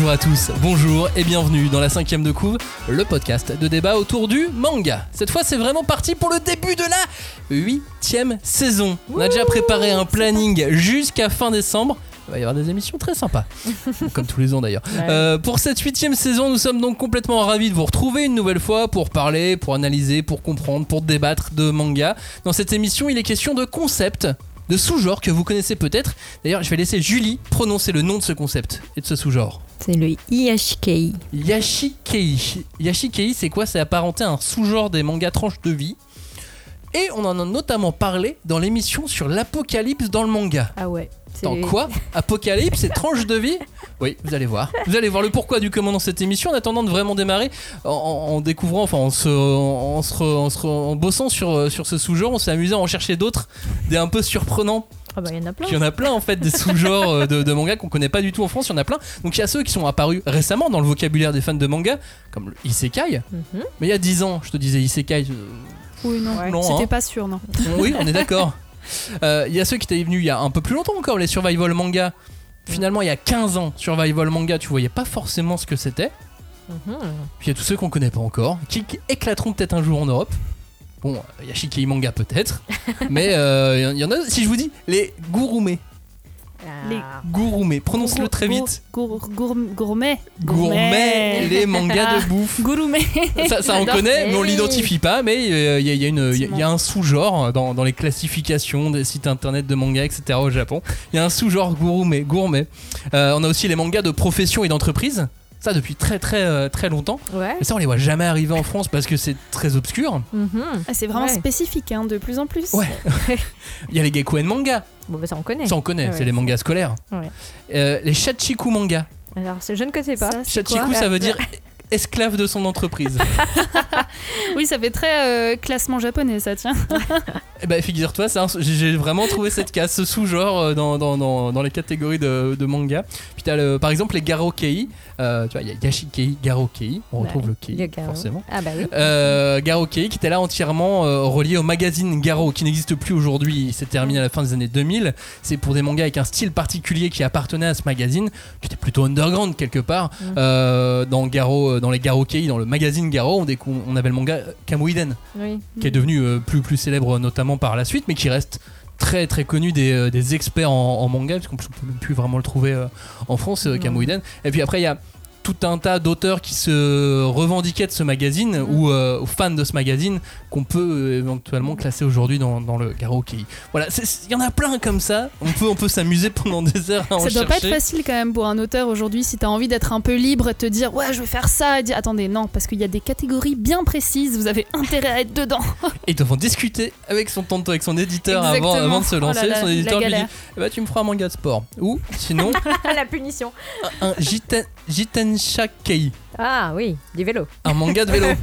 Bonjour à tous, bonjour et bienvenue dans la cinquième de couve, le podcast de débat autour du manga. Cette fois c'est vraiment parti pour le début de la huitième saison. On a déjà préparé un planning jusqu'à fin décembre. Il va y avoir des émissions très sympas, comme tous les ans d'ailleurs. Euh, pour cette huitième saison, nous sommes donc complètement ravis de vous retrouver une nouvelle fois pour parler, pour analyser, pour comprendre, pour débattre de manga. Dans cette émission, il est question de concept, de sous-genre que vous connaissez peut-être. D'ailleurs, je vais laisser Julie prononcer le nom de ce concept et de ce sous-genre. C'est le Iyashikei. Yashikei. Yashikei, c'est quoi? C'est apparenté à un sous-genre des mangas tranches de vie. Et on en a notamment parlé dans l'émission sur l'apocalypse dans le manga. Ah ouais. Dans quoi Apocalypse et tranche de vie Oui, vous allez voir. Vous allez voir le pourquoi du comment dans cette émission en attendant de vraiment démarrer. En, découvrant, enfin en se, en, se en se re- en bossant sur, euh, sur ce sous-genre, on s'est amusé à en chercher d'autres, des un peu surprenants. Ah bah il y en a plein. Il y en a plein en fait des sous-genres euh, de, de manga qu'on connaît pas du tout en France, il y en a plein. Donc il y a ceux qui sont apparus récemment dans le vocabulaire des fans de manga, comme le Isekai. Mhm. Mais il y a 10 ans, je te disais Isekai. euh, Oui, non, Ouais. non, c'était hein. pas sûr, non. Oui, on est d'accord. Euh, Il y a ceux qui étaient venus il y a un peu plus longtemps encore, les survival manga. Finalement, il y a 15 ans, survival manga, tu voyais pas forcément ce que c'était. Mhm. Puis il y a tous ceux qu'on connaît pas encore, qui éclateront peut-être un jour en Europe. Bon, il y a Shikei manga peut-être, mais euh, il y en a. Si je vous dis les Ah. Les- gourumets, prononce-le très vite. gour- gour- gourmet. Gourmet, les mangas de bouffe. Gourmet. Ça, ça, on connaît, mais on l'identifie pas. Mais euh, il y, a- il y a une- il y a- il y a un sous-genre dans, dans les classifications des sites internet de manga, etc. au Japon. Il y a un sous-genre gourmet. gourmet. Euh, on a aussi les mangas de profession et d'entreprise. Ça depuis très très euh, très longtemps. Ouais. Mais ça on les voit jamais arriver en France parce que c'est très obscur. Mhm. Ah, c'est vraiment Ouais. spécifique, hein, de plus en plus. Ouais. Il y a les Gekuen manga. Bon bah ça on connaît. Ça on connaît, Ouais, c'est les mangas scolaires. Ouais. Euh, les Shachiku manga. Alors c'est- je ne connais pas. Ça, Shachiku quoi ça veut dire esclave de son entreprise. Oui, ça fait très euh, classement japonais, ça, tiens. Eh ben, figure-toi, j'ai vraiment trouvé cette case, ce sous-genre euh, dans, dans, dans, dans les catégories de, de manga. Puis t'as le- par exemple les Garokei. Euh, tu vois, il y a Yashikei, Garokei. On Ouais, retrouve le Kei, le forcément. Ah bah oui. Euh, Garokei qui était là entièrement euh, relié au magazine Garo qui n'existe plus aujourd'hui, il s'est terminé à la fin des années 2000. C'est pour des mangas avec un style particulier qui appartenait à ce magazine, qui était plutôt underground quelque part. Mhm. Euh, dans Garo, dans les Garokei, dans le magazine Garo, on, on avait le manga Kamuiden Oui. qui est devenu euh, plus, plus célèbre notamment par la suite, mais qui reste très très connu des, euh, des experts en, en manga, parce qu'on peut même plus vraiment le trouver euh, en France. Kamuiden. Et puis après, il y a tout un tas d'auteurs qui se revendiquaient de ce magazine ou euh, aux fans de ce magazine qu'on peut euh, éventuellement classer aujourd'hui dans, dans le karaoké. Voilà, c'est- il y en a plein comme ça. On peut, on peut s'amuser pendant des heures à en Ça doit pas être facile quand même pour un auteur aujourd'hui si t'as envie d'être un peu libre te dire ouais je vais faire ça et dire attendez non parce qu'il y a des catégories bien précises vous avez intérêt à être dedans Et devant discuter avec son tonton, avec son éditeur avant, avant de se Oh là lancer. là, son la éditeur lui dit eh ben, Tu me feras un manga de sport. Ou sinon, la punition. un Jiten, Jitensha-kei, Ah oui, du vélo. un manga de vélo.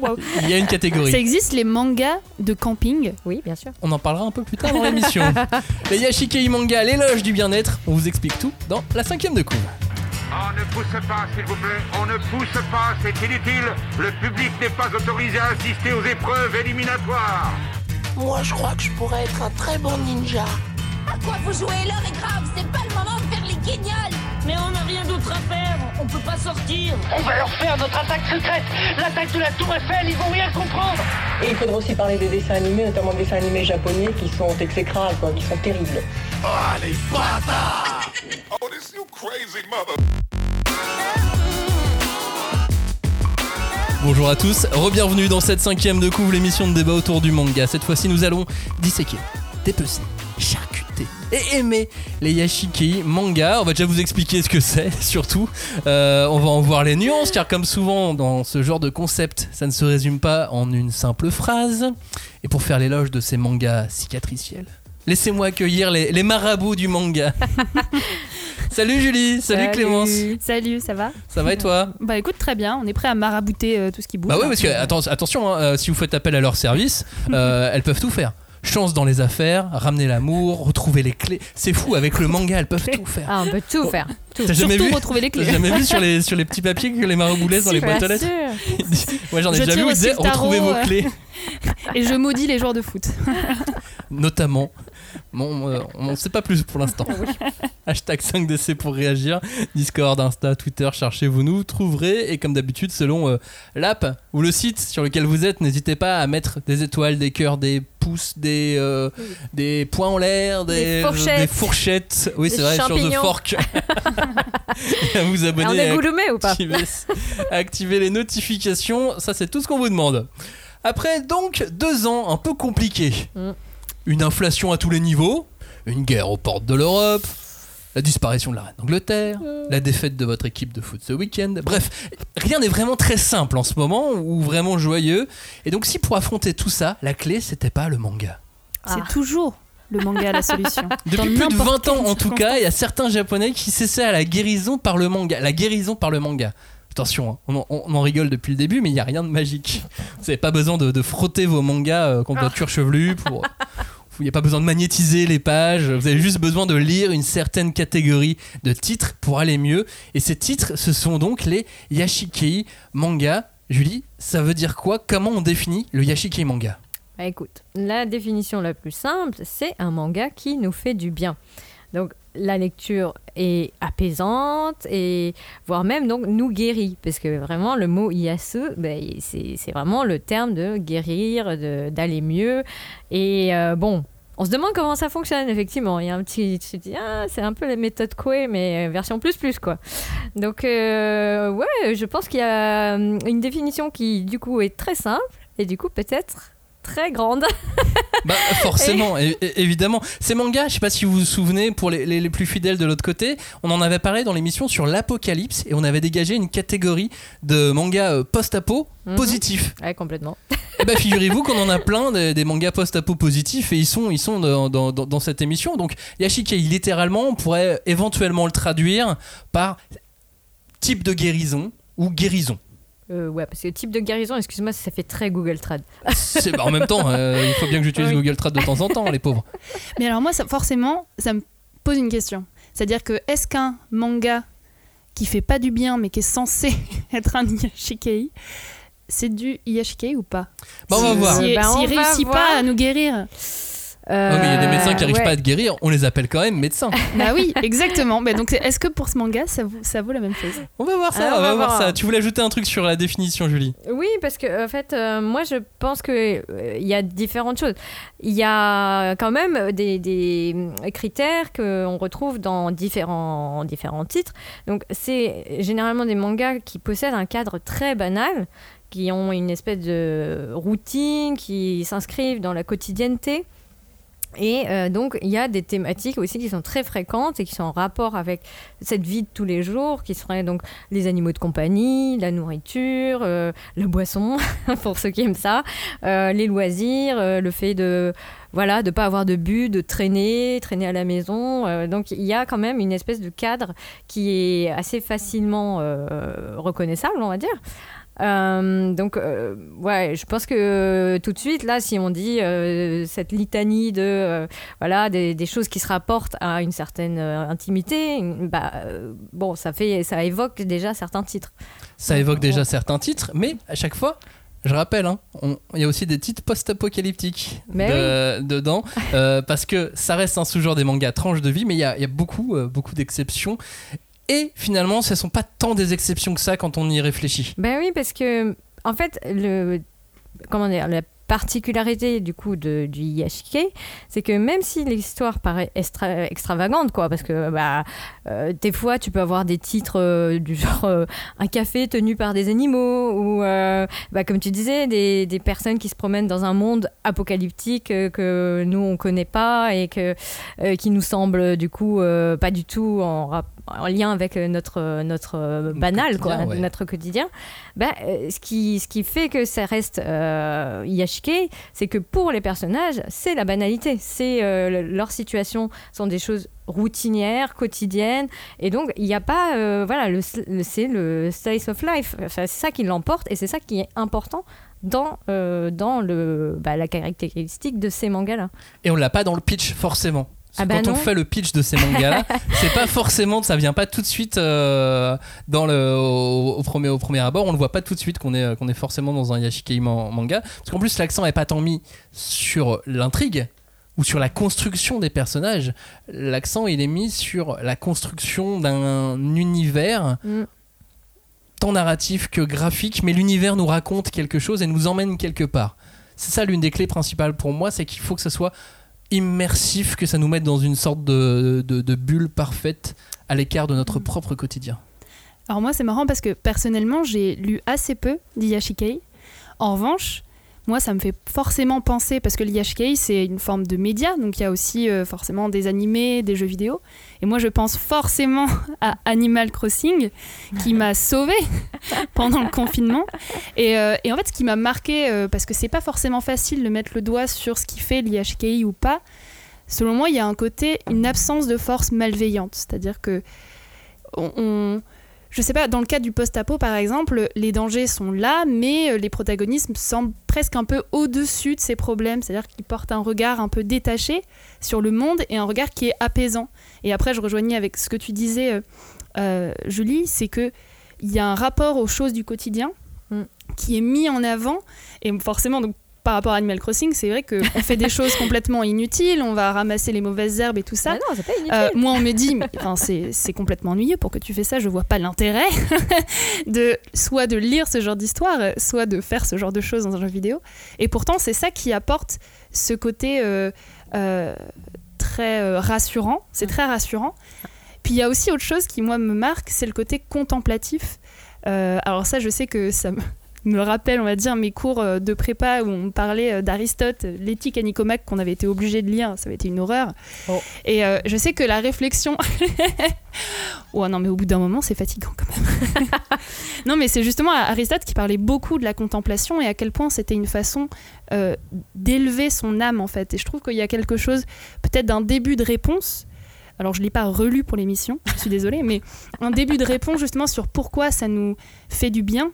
Wow. Il y a une ça catégorie. existe les mangas de camping Oui, bien sûr. On en parlera un peu plus tard dans l'émission. Les Yashikei manga, l'éloge du bien-être. On vous explique tout dans la cinquième de couve. On ne pousse pas, s'il vous plaît. On ne pousse pas, c'est inutile. Le public n'est pas autorisé à assister aux épreuves éliminatoires. Moi, je crois que je pourrais être un très bon ninja. À quoi vous jouez? L'heure est grave, c'est pas le moment de faire les guignols Mais on n'a rien d'autre à faire, on peut pas sortir On va leur faire notre attaque secrète, l'attaque de la Tour Eiffel, ils vont rien comprendre. Et il faudra aussi parler des dessins animés, notamment des dessins animés japonais qui sont exécrables, quoi, qui sont terribles. Ah, les bâtards Oh, this you crazy mother. Bonjour à tous, re-bienvenue dans cette cinquième de couve, l'émission de débat autour du manga. Cette fois-ci, nous allons disséquer, dépecer, et aimer les Yashikei manga. On va déjà vous expliquer ce que c'est, surtout. Euh, on va en voir les nuances, car comme souvent dans ce genre de concept, ça ne se résume pas en une simple phrase. Et pour faire l'éloge de ces mangas cicatriciels, laissez-moi accueillir les, les marabouts du manga. Salut Julie, salut, Salut. Clémence, salut ça va? Ça va et toi? Bah écoute très bien on est prêt à marabouter euh, tout ce qui bouge Bah ouais, là. parce que atten- attention, hein, euh, si vous faites appel à leur service, euh, elles peuvent tout faire. Chance dans les affaires, ramener l'amour, retrouver les clés. C'est fou, avec le manga, elles peuvent tout faire. Ah, on peut tout faire. Tout. T'as jamais surtout vu retrouver les T'as clés jamais vu sur les, sur les petits papiers que les marabouts laissent dans les boîtes aux lettres. Moi j'en ai Je déjà vu où ils disaient retrouvez vos clés. et je maudis les joueurs de foot Notamment Bon, euh, on ne sait pas plus pour l'instant. Hashtag 5DC pour réagir. Discord, Insta, Twitter, cherchez-vous nous, trouverez. Et comme d'habitude, selon euh, l'app ou le site sur lequel vous êtes, n'hésitez pas à mettre des étoiles, des cœurs, des pouces, des, euh, des points en l'air, des, Des fourchettes. des fourchettes. Oui, c'est vrai, sur The. Fork. à vous Ah, on abonner. est goulumé ou pas activer, activer les notifications, ça c'est tout ce qu'on vous demande. Après donc deux ans un peu compliqués, Mm. Une inflation à tous les niveaux, une guerre aux portes de l'Europe, la disparition de la reine d'Angleterre, la défaite de votre équipe de foot ce week-end, bref, rien n'est vraiment très simple en ce moment ou vraiment joyeux. Et donc si pour affronter tout ça, la clé c'était pas le manga. Ah. C'est toujours le manga la solution. Dans Depuis plus de 20 n'importe ans en tout cas, il y a certains japonais qui s'essaient à la guérison par le manga. La guérison par le manga. Attention, hein, on, en, on en rigole depuis le début, mais il n'y a rien de magique. Vous n'avez pas besoin de, de frotter vos mangas euh, contre votre cuir chevelu pour. Il n'y a pas besoin de magnétiser les pages, vous avez juste besoin de lire une certaine catégorie de titres pour aller mieux. Et ces titres, ce sont donc les Yashikei manga. Julie, ça veut dire quoi? Comment on définit le Yashikei manga? Bah, écoute, la définition la plus simple, c'est un manga qui nous fait du bien. Donc la lecture est apaisante et voire même donc nous guérit parce que vraiment le mot yasu ben, c'est vraiment le terme de guérir d'aller mieux et euh, bon on se demande comment ça fonctionne effectivement. Il y a un petit tu dis ah c'est un peu la méthode Koei mais euh, version plus plus quoi. Donc euh, ouais je pense qu'il y a hum, une définition qui du coup est très simple. Et du coup peut-être très grande Bah forcément, évidemment. Ces mangas, je sais pas si vous vous souvenez, pour les, les- les plus fidèles de l'autre côté, on en avait parlé dans l'émission sur l'apocalypse et on avait dégagé une catégorie de mangas euh, post-apo Mhm. positifs. ouais complètement Et bah figurez-vous qu'on en a plein des, des mangas post-apo positifs et ils sont, ils sont dans, dans- dans- dans cette émission. Donc Yashikei, littéralement, on pourrait éventuellement le traduire par type de guérison ou guérison. Euh, ouais, parce que type de guérison, excuse-moi, ça fait très Google Trad. C'est, bah, en même temps, euh, il faut bien que j'utilise Oui. Google Trad de temps en temps, les pauvres. Mais alors moi, ça, forcément, ça me pose une question. C'est-à-dire que est-ce qu'un manga qui fait pas du bien mais qui est censé être un yashikei, c'est du yashikei ou pas Bah, on va Si- voir. Si, Bah, s'il réussit voir. pas à nous guérir. Euh, mais il y a des médecins qui n'arrivent ouais. pas à te guérir, on les appelle quand même médecins. bah oui, exactement. Bah donc est-ce que pour ce manga, ça vaut, ça vaut la même chose? On va voir ça, Ah, on, va voir ça. Tu voulais ajouter un truc sur la définition, Julie? Oui, parce que en fait, euh, moi, je pense que euh, il y a différentes choses. Il y a quand même des, des critères qu'on retrouve dans différents, différents titres. Donc, c'est généralement des mangas qui possèdent un cadre très banal, qui ont une espèce de routine, qui s'inscrivent dans la quotidienneté. Et euh, donc, il y a des thématiques aussi qui sont très fréquentes et qui sont en rapport avec cette vie de tous les jours, qui seraient donc les animaux de compagnie, la nourriture, euh, la boisson, pour ceux qui aiment ça, euh, les loisirs, le fait de voilà de pas avoir de but, de traîner, traîner à la maison. donc, il y a quand même une espèce de cadre qui est assez facilement reconnaissable, on va dire. Euh, donc, euh, ouais, je pense que euh, tout de suite, là, si on dit cette litanie de, voilà, des, des choses qui se rapportent à une certaine intimité, une- bah, bon, ça fait, ça évoque déjà certains titres. Ça évoque déjà certains titres, mais à chaque fois, je rappelle, hein, il y a aussi des titres post-apocalyptiques dedans, euh, parce que ça reste un sous-genre des mangas tranches de vie, mais il y a, il y a beaucoup, euh, beaucoup d'exceptions. Et finalement, ce ne sont pas tant des exceptions que ça quand on y réfléchit. Ben oui, parce que, en fait, le, comment dire, la particularité du coup de, du Yashike, c'est que même si l'histoire paraît extra- extravagante, quoi, parce que bah, euh, des fois tu peux avoir des titres euh, du genre euh, un café tenu par des animaux, ou bah, comme tu disais, des, des personnes qui se promènent dans un monde apocalyptique que nous on connaît pas et que, qui nous semble du coup pas du tout en, rap- en lien avec euh, notre, notre euh, banal, quoi, ouais. notre quotidien. Bah, euh, ce, qui, ce qui fait que ça reste euh, Yashike, c'est que pour les personnages, c'est la banalité. C'est euh, le- leurs situations sont des choses routinières, quotidiennes, et donc il n'y a pas, euh, voilà, le, le- c'est le slice of life. Enfin, c'est ça qui l'emporte, et c'est ça qui est important dans, euh, dans le, bah, la caractéristique de ces mangas-là. Et on l'a pas dans le pitch forcément. Ah bah quand on fait le pitch de ces mangas, c'est pas forcément, ça vient pas tout de suite euh, dans le, au, au premier, au premier abord. On le voit pas tout de suite qu'on est, qu'on est forcément dans un Yashikei man- manga. Parce qu'en plus, l'accent est pas tant mis sur l'intrigue ou sur la construction des personnages, l'accent il est mis sur la construction d'un univers Mm. tant narratif que graphique, mais l'univers nous raconte quelque chose et nous emmène quelque part. C'est ça l'une des clés principales pour moi, c'est qu'il faut que ça soit immersif, que ça nous mette dans une sorte de, de- bulle parfaite à l'écart de notre propre quotidien. Alors moi, c'est marrant parce que personnellement, j'ai lu assez peu d'Iyashikei. En revanche, moi, ça me fait forcément penser, parce que l'Iyashikei, c'est une forme de média, donc il y a aussi euh, forcément des animés, des jeux vidéo. Et moi, je pense forcément à Animal Crossing, qui m'a sauvée pendant le confinement. Et, euh, et en fait, ce qui m'a marqué, euh, parce que c'est pas forcément facile de mettre le doigt sur ce qui fait l'Iyashikei ou pas, selon moi, il y a un côté, une absence de force malveillante. C'est-à-dire que on- on je sais pas, dans le cas du post-apo par exemple, les dangers sont là, mais euh, les protagonistes semblent presque un peu au-dessus de ces problèmes, c'est-à-dire qu'ils portent un regard un peu détaché sur le monde et un regard qui est apaisant. Et après, je rejoignais avec ce que tu disais, euh, euh, Julie, c'est que il y a un rapport aux choses du quotidien Mm. qui est mis en avant, et forcément, donc, par rapport à Animal Crossing, c'est vrai qu'on fait des choses complètement inutiles, on va ramasser les mauvaises herbes et tout ça. Non, pas inutile. Euh, moi, on me dit, mais, enfin, c'est complètement ennuyeux pour que tu fais ça. Je vois pas l'intérêt de soit de lire ce genre d'histoire, soit de faire ce genre de choses dans un jeu vidéo. Et pourtant, c'est ça qui apporte ce côté euh, euh, très rassurant. C'est très rassurant. Puis il y a aussi autre chose qui moi me marque, c'est le côté contemplatif. Euh, alors ça, je sais que ça me me rappelle, on va dire, mes cours euh, de prépa où on parlait euh, d'Aristote, l'éthique à Nicomaque qu'on avait été obligé de lire, ça avait été une horreur. Oh. Et euh, je sais que la réflexion. ouais, non, mais au bout d'un moment, c'est fatigant quand même. non, mais c'est justement Aristote qui parlait beaucoup de la contemplation et à quel point c'était une façon euh, d'élever son âme en fait. Et je trouve qu'il y a quelque chose, peut-être d'un début de réponse. Alors, je ne l'ai pas relu pour l'émission, je suis désolée, mais un début de réponse justement sur pourquoi ça nous fait du bien,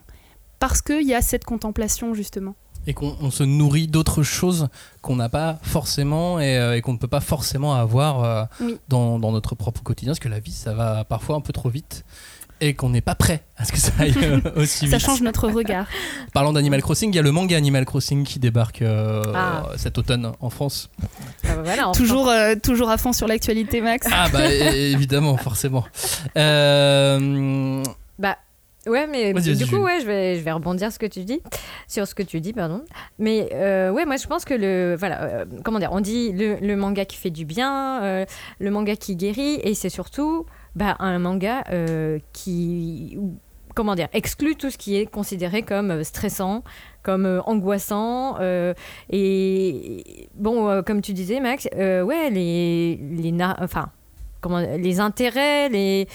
parce qu'il y a cette contemplation justement. Et qu'on on se nourrit d'autres choses qu'on n'a pas forcément et, euh, et qu'on ne peut pas forcément avoir euh, Oui. dans, dans notre propre quotidien, parce que la vie, ça va parfois un peu trop vite et qu'on n'est pas prêt à ce que ça aille euh, aussi Ça vite. change notre regard. Parlant d'Animal Crossing, il y a le manga Animal Crossing qui débarque euh, Ah. cet automne en France. Ah bah voilà, enfin. toujours, euh, toujours à fond sur l'actualité, Max. Ah bah évidemment, forcément. Euh, Bah, ouais, mais du coup, ouais, je vais, je vais rebondir ce que tu dis, sur ce que tu dis, pardon. Mais euh, ouais, moi, je pense que le, voilà, euh, comment dire, on dit le, le manga qui fait du bien, euh, le manga qui guérit, et c'est surtout bah, un manga euh, qui, comment dire, exclut tout ce qui est considéré comme stressant, comme angoissant. et bon, comme tu disais, Max, ouais, les, les, enfin, les intérêts, les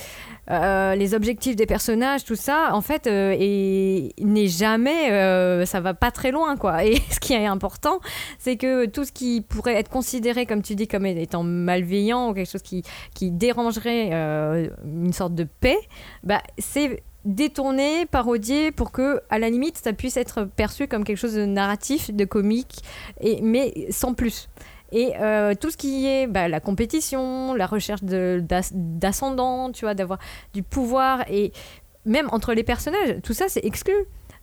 euh, les objectifs des personnages, tout ça, en fait, euh, n'est jamais, euh, ça va pas très loin, quoi. Et ce qui est important, c'est que tout ce qui pourrait être considéré, comme tu dis, comme étant malveillant ou quelque chose qui, qui dérangerait une sorte de paix, bah, c'est détourné, parodié pour que, à la limite, ça puisse être perçu comme quelque chose de narratif, de comique, et, mais sans plus. Et euh, tout ce qui est bah, la compétition, la recherche d'ascendant, tu vois, d'avoir du pouvoir, et même entre les personnages, tout ça, c'est exclu.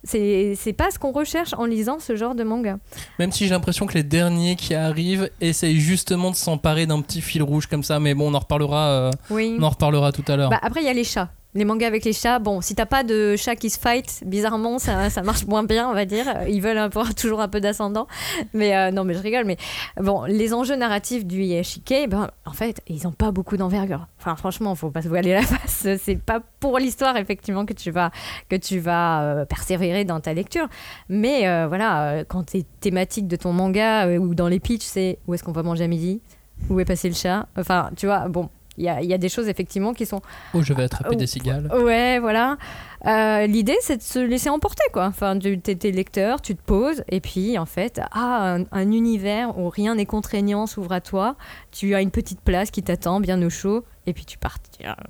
C'est c'est pas ce qu'on recherche en lisant ce genre de manga. même si j'ai l'impression que les derniers qui arrivent essayent justement de s'emparer d'un petit fil rouge comme ça, mais bon, on en reparlera, euh, Oui. on en reparlera tout à l'heure. Bah, après, il y a les chats. Les mangas avec les chats, bon, si t'as pas de chat qui se fight, bizarrement, ça, ça marche moins bien, on va dire. Ils veulent avoir toujours un peu d'ascendant. Mais euh, non, mais je rigole. Mais bon, les enjeux narratifs du Yashike, ben, en fait, ils ont pas beaucoup d'envergure. Enfin, franchement, faut pas se voiler la face. C'est pas pour l'histoire, effectivement, que tu vas, que tu vas euh, persévérer dans ta lecture. Mais euh, voilà, quand tes thématiques de ton manga ou dans les pitchs, c'est où est-ce qu'on va manger à midi? Où est passé le chat? Enfin, tu vois, bon. Il y a, y a des choses effectivement qui sont Oh, je vais attraper Oh, des cigales. Ouais, voilà. Euh, L'idée, c'est de se laisser emporter, quoi. Enfin, tu es, lecteur, tu te poses, et puis, en fait, ah, un, un univers où rien n'est contraignant s'ouvre à toi. Tu as une petite place qui t'attend, bien au chaud, et puis tu pars.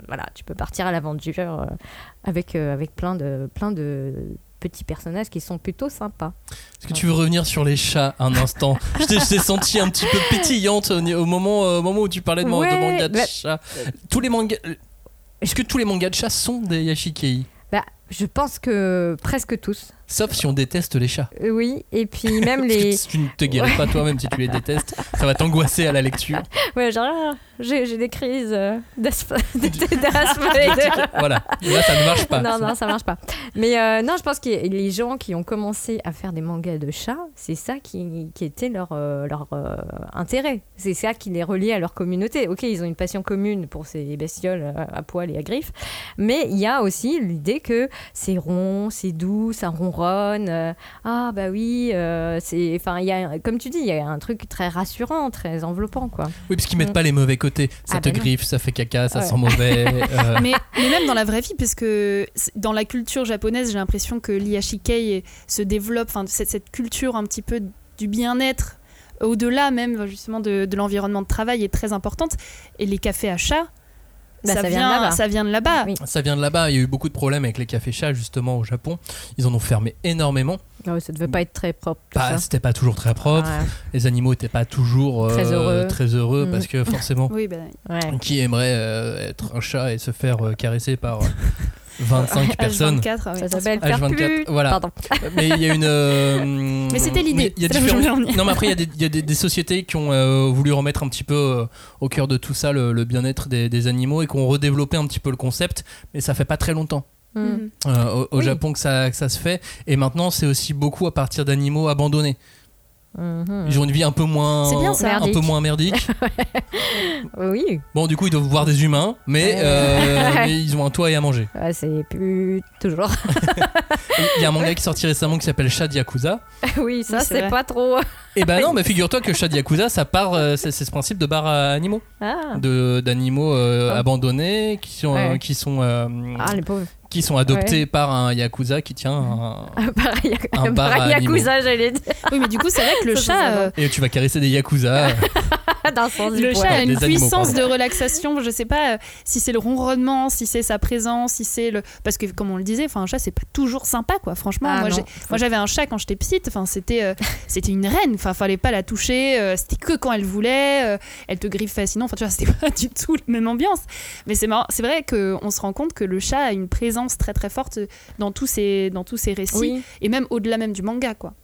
Voilà, tu peux partir à l'aventure euh, avec, euh, avec plein de, plein de petits personnages qui sont plutôt sympas. Est-ce que tu veux revenir sur les chats un instant Je t'ai- senti un petit peu pétillante au, moment, euh, au moment où tu parlais de, man- de Ouais, mangas de bah- chats. Tous les mangas. Est-ce que tous les mangas de chats sont des Yashikei? Bah, je pense que presque tous. Sauf si on déteste les chats. Euh, Oui, et puis même les. si tu ne te guéris pas toi-même si tu les détestes, ça va t'angoisser à la lecture. Ouais, genre, ah, j'ai des crises euh, d'asthme d'asthme et de- Voilà, là ça ne marche pas. Non, non, ça marche pas. Mais euh, non, je pense que les gens qui ont commencé à faire des mangas de chats, c'est ça qui, qui était leur, euh, leur intérêt. C'est ça qui les reliait à leur communauté. Ok, ils ont une passion commune pour ces bestioles à poil et à griffes, mais il y a aussi l'idée que c'est rond, c'est doux, ça ronronne. Euh, ah bah oui, euh, c'est, enfin, il y a, comme tu dis, il y a un truc très rassurant, très enveloppant, quoi. Oui, parce qu'ils mettent pas les mauvais côtés. Ça Ah te bah non. griffe, ça fait caca, ça Ouais. sent mauvais. euh, mais, mais même dans la vraie vie, parce que dans la culture japonaise, j'ai l'impression que l'iyashikei se développe, enfin cette, cette culture un petit peu du bien-être, au-delà même justement de, de l'environnement de travail est très importante. Et les cafés à chats, Bah, ça, ça vient de vient, là-bas. ça vient de là-bas. Oui. Ça vient de là-bas. Il y a eu beaucoup de problèmes avec les cafés chats justement au Japon. Ils en ont fermé énormément. Ah ça devait pas être très propre. Bah, c'était pas toujours très propre. Ouais. Les animaux étaient pas toujours euh, Très heureux. très heureux Mm. parce que forcément, Oui, bah, Ouais. qui aimerait euh, être un chat et se faire euh, caresser par euh, 25 personnes H24, ouais. Ça s'appelle faire H24, plus. voilà. Pardon. Mais il y a une. euh, Mais c'était l'idée. il y a différents- voulais en venir. Non, mais après, il y a des, il y a des- des sociétés qui ont euh, voulu remettre un petit peu euh, au cœur de tout ça le, le bien-être des, des animaux et qui ont redéveloppé un petit peu le concept. Mais ça fait pas très longtemps Mm. Euh, au, au Oui. Japon que ça, que ça se fait. Et maintenant, c'est aussi beaucoup à partir d'animaux abandonnés. Mhm. Ils ont une vie un peu moins. C'est bien ça. Un peu Merdique. moins merdique. Oui, Bon, du coup, ils doivent voir des humains, mais, euh, mais ils ont un toit et à manger. Ouais, c'est plus toujours. Il y a un manga qui est sorti récemment qui s'appelle Shad Yakuza. oui, ça Oui, c'est pas trop. Et ben non, mais figure-toi que Shad Yakuza, ça part, euh, c'est ce principe de bar à animaux, Ah, de d'animaux euh, Ah. abandonnés qui sont euh, qui sont euh, ah les pauvres. Qui sont adoptés par un yakuza qui tient un... Un bar à Yakuza, j'allais dire. Oui, mais du coup, c'est vrai que le chat, euh, et tu vas caresser des yakuza. Dans le chat a une Des puissance de relaxation. Je sais pas euh, si c'est le ronronnement, si c'est sa présence, si c'est le. Parce que, comme on le disait, enfin, un chat, c'est pas toujours sympa, quoi. Franchement, Ah, moi, j'avais un chat quand j'étais petite. Enfin, c'était, euh, c'était une reine. Enfin, fallait pas la toucher. euh, c'était que quand elle voulait. euh, elle te griffe facilement. Enfin, tu vois, c'était pas du tout la même ambiance. Mais c'est marrant. C'est vrai qu'on se rend compte que le chat a une présence très très forte dans tous ces, dans tous ces récits. Oui. Et même au-delà même du manga, quoi.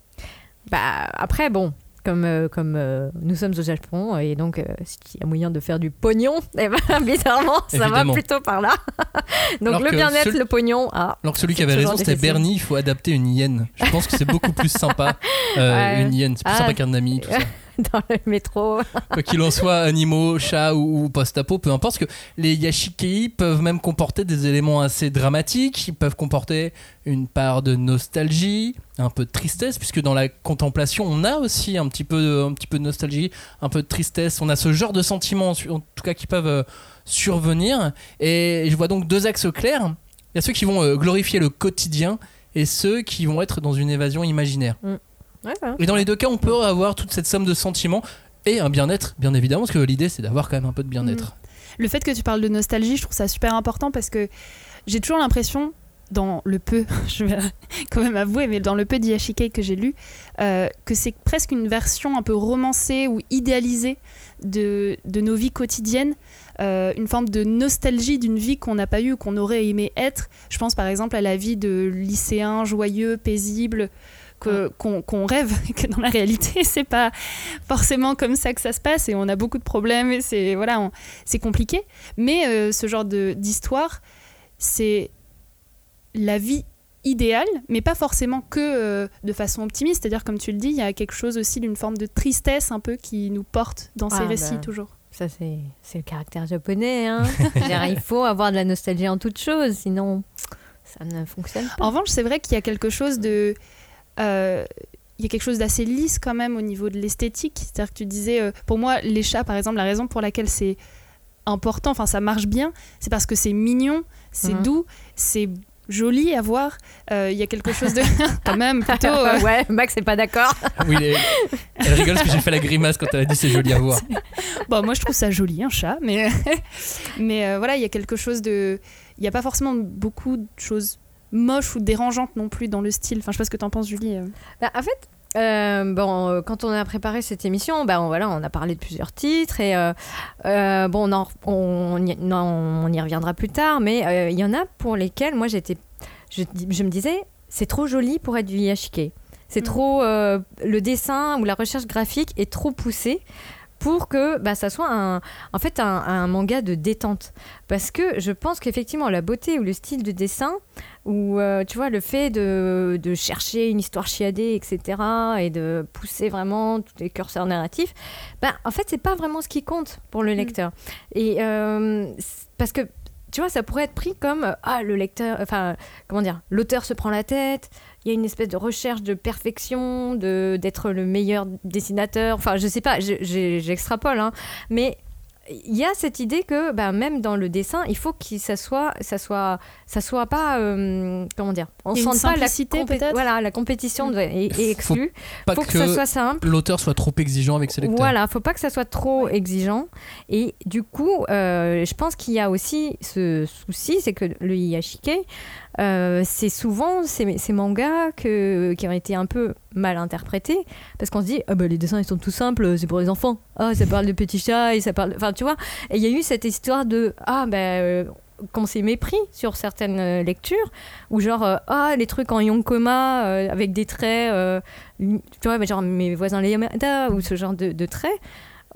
Bah après bon. Comme, euh, comme euh, nous sommes au Japon et donc euh, s'il y a moyen de faire du pognon, eh ben, bizarrement ça va plutôt par là. donc Alors le bien-être, seul- le pognon, ah, Alors que celui qui avait raison, c'était. Bernie. Il faut adapter une hyène. Je pense que c'est beaucoup plus sympa euh, une hyène. C'est plus Ah. sympa qu'un ami. Tout ça. dans le métro. Quoi qu'il en soit, animaux, chats ou, ou post-apo, peu importe, parce que les yashikei peuvent même comporter des éléments assez dramatiques, ils peuvent comporter une part de nostalgie, un peu de tristesse, puisque dans la contemplation, on a aussi un petit peu, de- un petit peu de nostalgie, un peu de tristesse, on a ce genre de sentiments, en tout cas, qui peuvent euh, survenir, et je vois donc deux axes clairs. Il y a ceux qui vont euh, glorifier le quotidien, et ceux qui vont être dans une évasion imaginaire. Ouais, ouais. Et dans les deux cas, on peut avoir toute cette somme de sentiments et un bien-être, bien évidemment, parce que l'idée c'est d'avoir quand même un peu de bien-être. Le fait que tu parles de nostalgie, je trouve ça super important parce que j'ai toujours l'impression, dans le peu, je vais quand même avouer, mais dans le peu d'Iyashikei que j'ai lu, euh, que c'est presque une version un peu romancée ou idéalisée de, de nos vies quotidiennes, euh, une forme de nostalgie d'une vie qu'on n'a pas eue, qu'on aurait aimé être. Je pense par exemple à la vie de lycéen joyeux, paisible. Que- Qu'on qu'on rêve, que dans la réalité, c'est pas forcément comme ça que ça se passe et on a beaucoup de problèmes et c'est voilà, on- c'est compliqué. Mais euh, ce genre de- d'histoire, c'est la vie idéale, mais pas forcément que euh, de façon optimiste. C'est-à-dire, comme tu le dis, il y a quelque chose aussi d'une forme de tristesse un peu qui nous porte dans ces Ah, récits bah. toujours. Ça, c'est c'est le caractère japonais. Hein. Il faut avoir de la nostalgie en toute chose, sinon ça ne fonctionne pas. En revanche, c'est vrai qu'il y a quelque chose de. Euh, il y a quelque chose d'assez lisse quand même au niveau de l'esthétique. C'est-à-dire que tu disais, euh, pour moi, les chats, par exemple, la raison pour laquelle c'est important, enfin ça marche bien, c'est parce que c'est mignon, c'est Mhm. doux, c'est joli à voir. Euh, Il y a quelque chose de. quand même, plutôt. euh, ouais, Max n'est pas d'accord. Oui, elle, elle rigole parce que j'ai fait la grimace quand elle a dit c'est joli à voir. Bon, moi je trouve ça joli, un chat, mais, mais euh, voilà, il y a quelque chose de. Il n'y a pas forcément beaucoup de choses moches ou dérangeantes non plus dans le style. Enfin, je sais pas ce que t'en penses, Julie. euh. Bah, en fait, euh, bon, euh, quand on a préparé cette émission, bah, on, voilà, on a parlé de plusieurs titres et euh, euh, bon, on, en- on, y, non, on y reviendra plus tard, mais il y en a pour lesquels moi j'étais, je, me disais, c'est trop joli pour être du Yashike. C'est Mm. trop le dessin ou la recherche graphique est trop poussé pour que bah, ça soit un, en fait un, un manga de détente. Parce que je pense qu'effectivement la beauté ou le style de dessin ou euh, tu vois le fait de, de chercher une histoire chiadée etc et de pousser vraiment tous les curseurs narratifs, bah, en fait c'est pas vraiment ce qui compte pour le lecteur. Et euh, parce que tu vois, ça pourrait être pris comme euh, ah le lecteur, enfin comment dire, l'auteur se prend la tête. Il y a une espèce de recherche de perfection, de d'être le meilleur dessinateur. Enfin, je sais pas, je- j'extrapole, hein, mais il y a cette idée que bah, même dans le dessin, il faut que ça soit, ça soit, ça soit pas, euh, comment dire, on sente pas la, peut-être voilà, la compétition de- est, est exclue. Pas faut que, que, ça soit simple. l'auteur soit trop exigeant avec ses lecteurs. Voilà, faut pas que ça soit trop exigeant. Et du coup, euh, je pense qu'il y a aussi ce souci, c'est que le Yashike, euh, c'est souvent ces, mangas qui ont été un peu mal interprétés, parce qu'on se dit, ah bah, les dessins ils sont tout simples, c'est pour les enfants. Ah, ça parle de petits chats, et ça parle. Enfin, tu vois, et il y a eu cette histoire de, ah, ben. qu'on s'est mépris sur certaines euh, lectures, ou genre, ah, les trucs en yonkoma avec des traits, tu vois, mais genre mes voisins les Yamada, ou ce genre de, traits,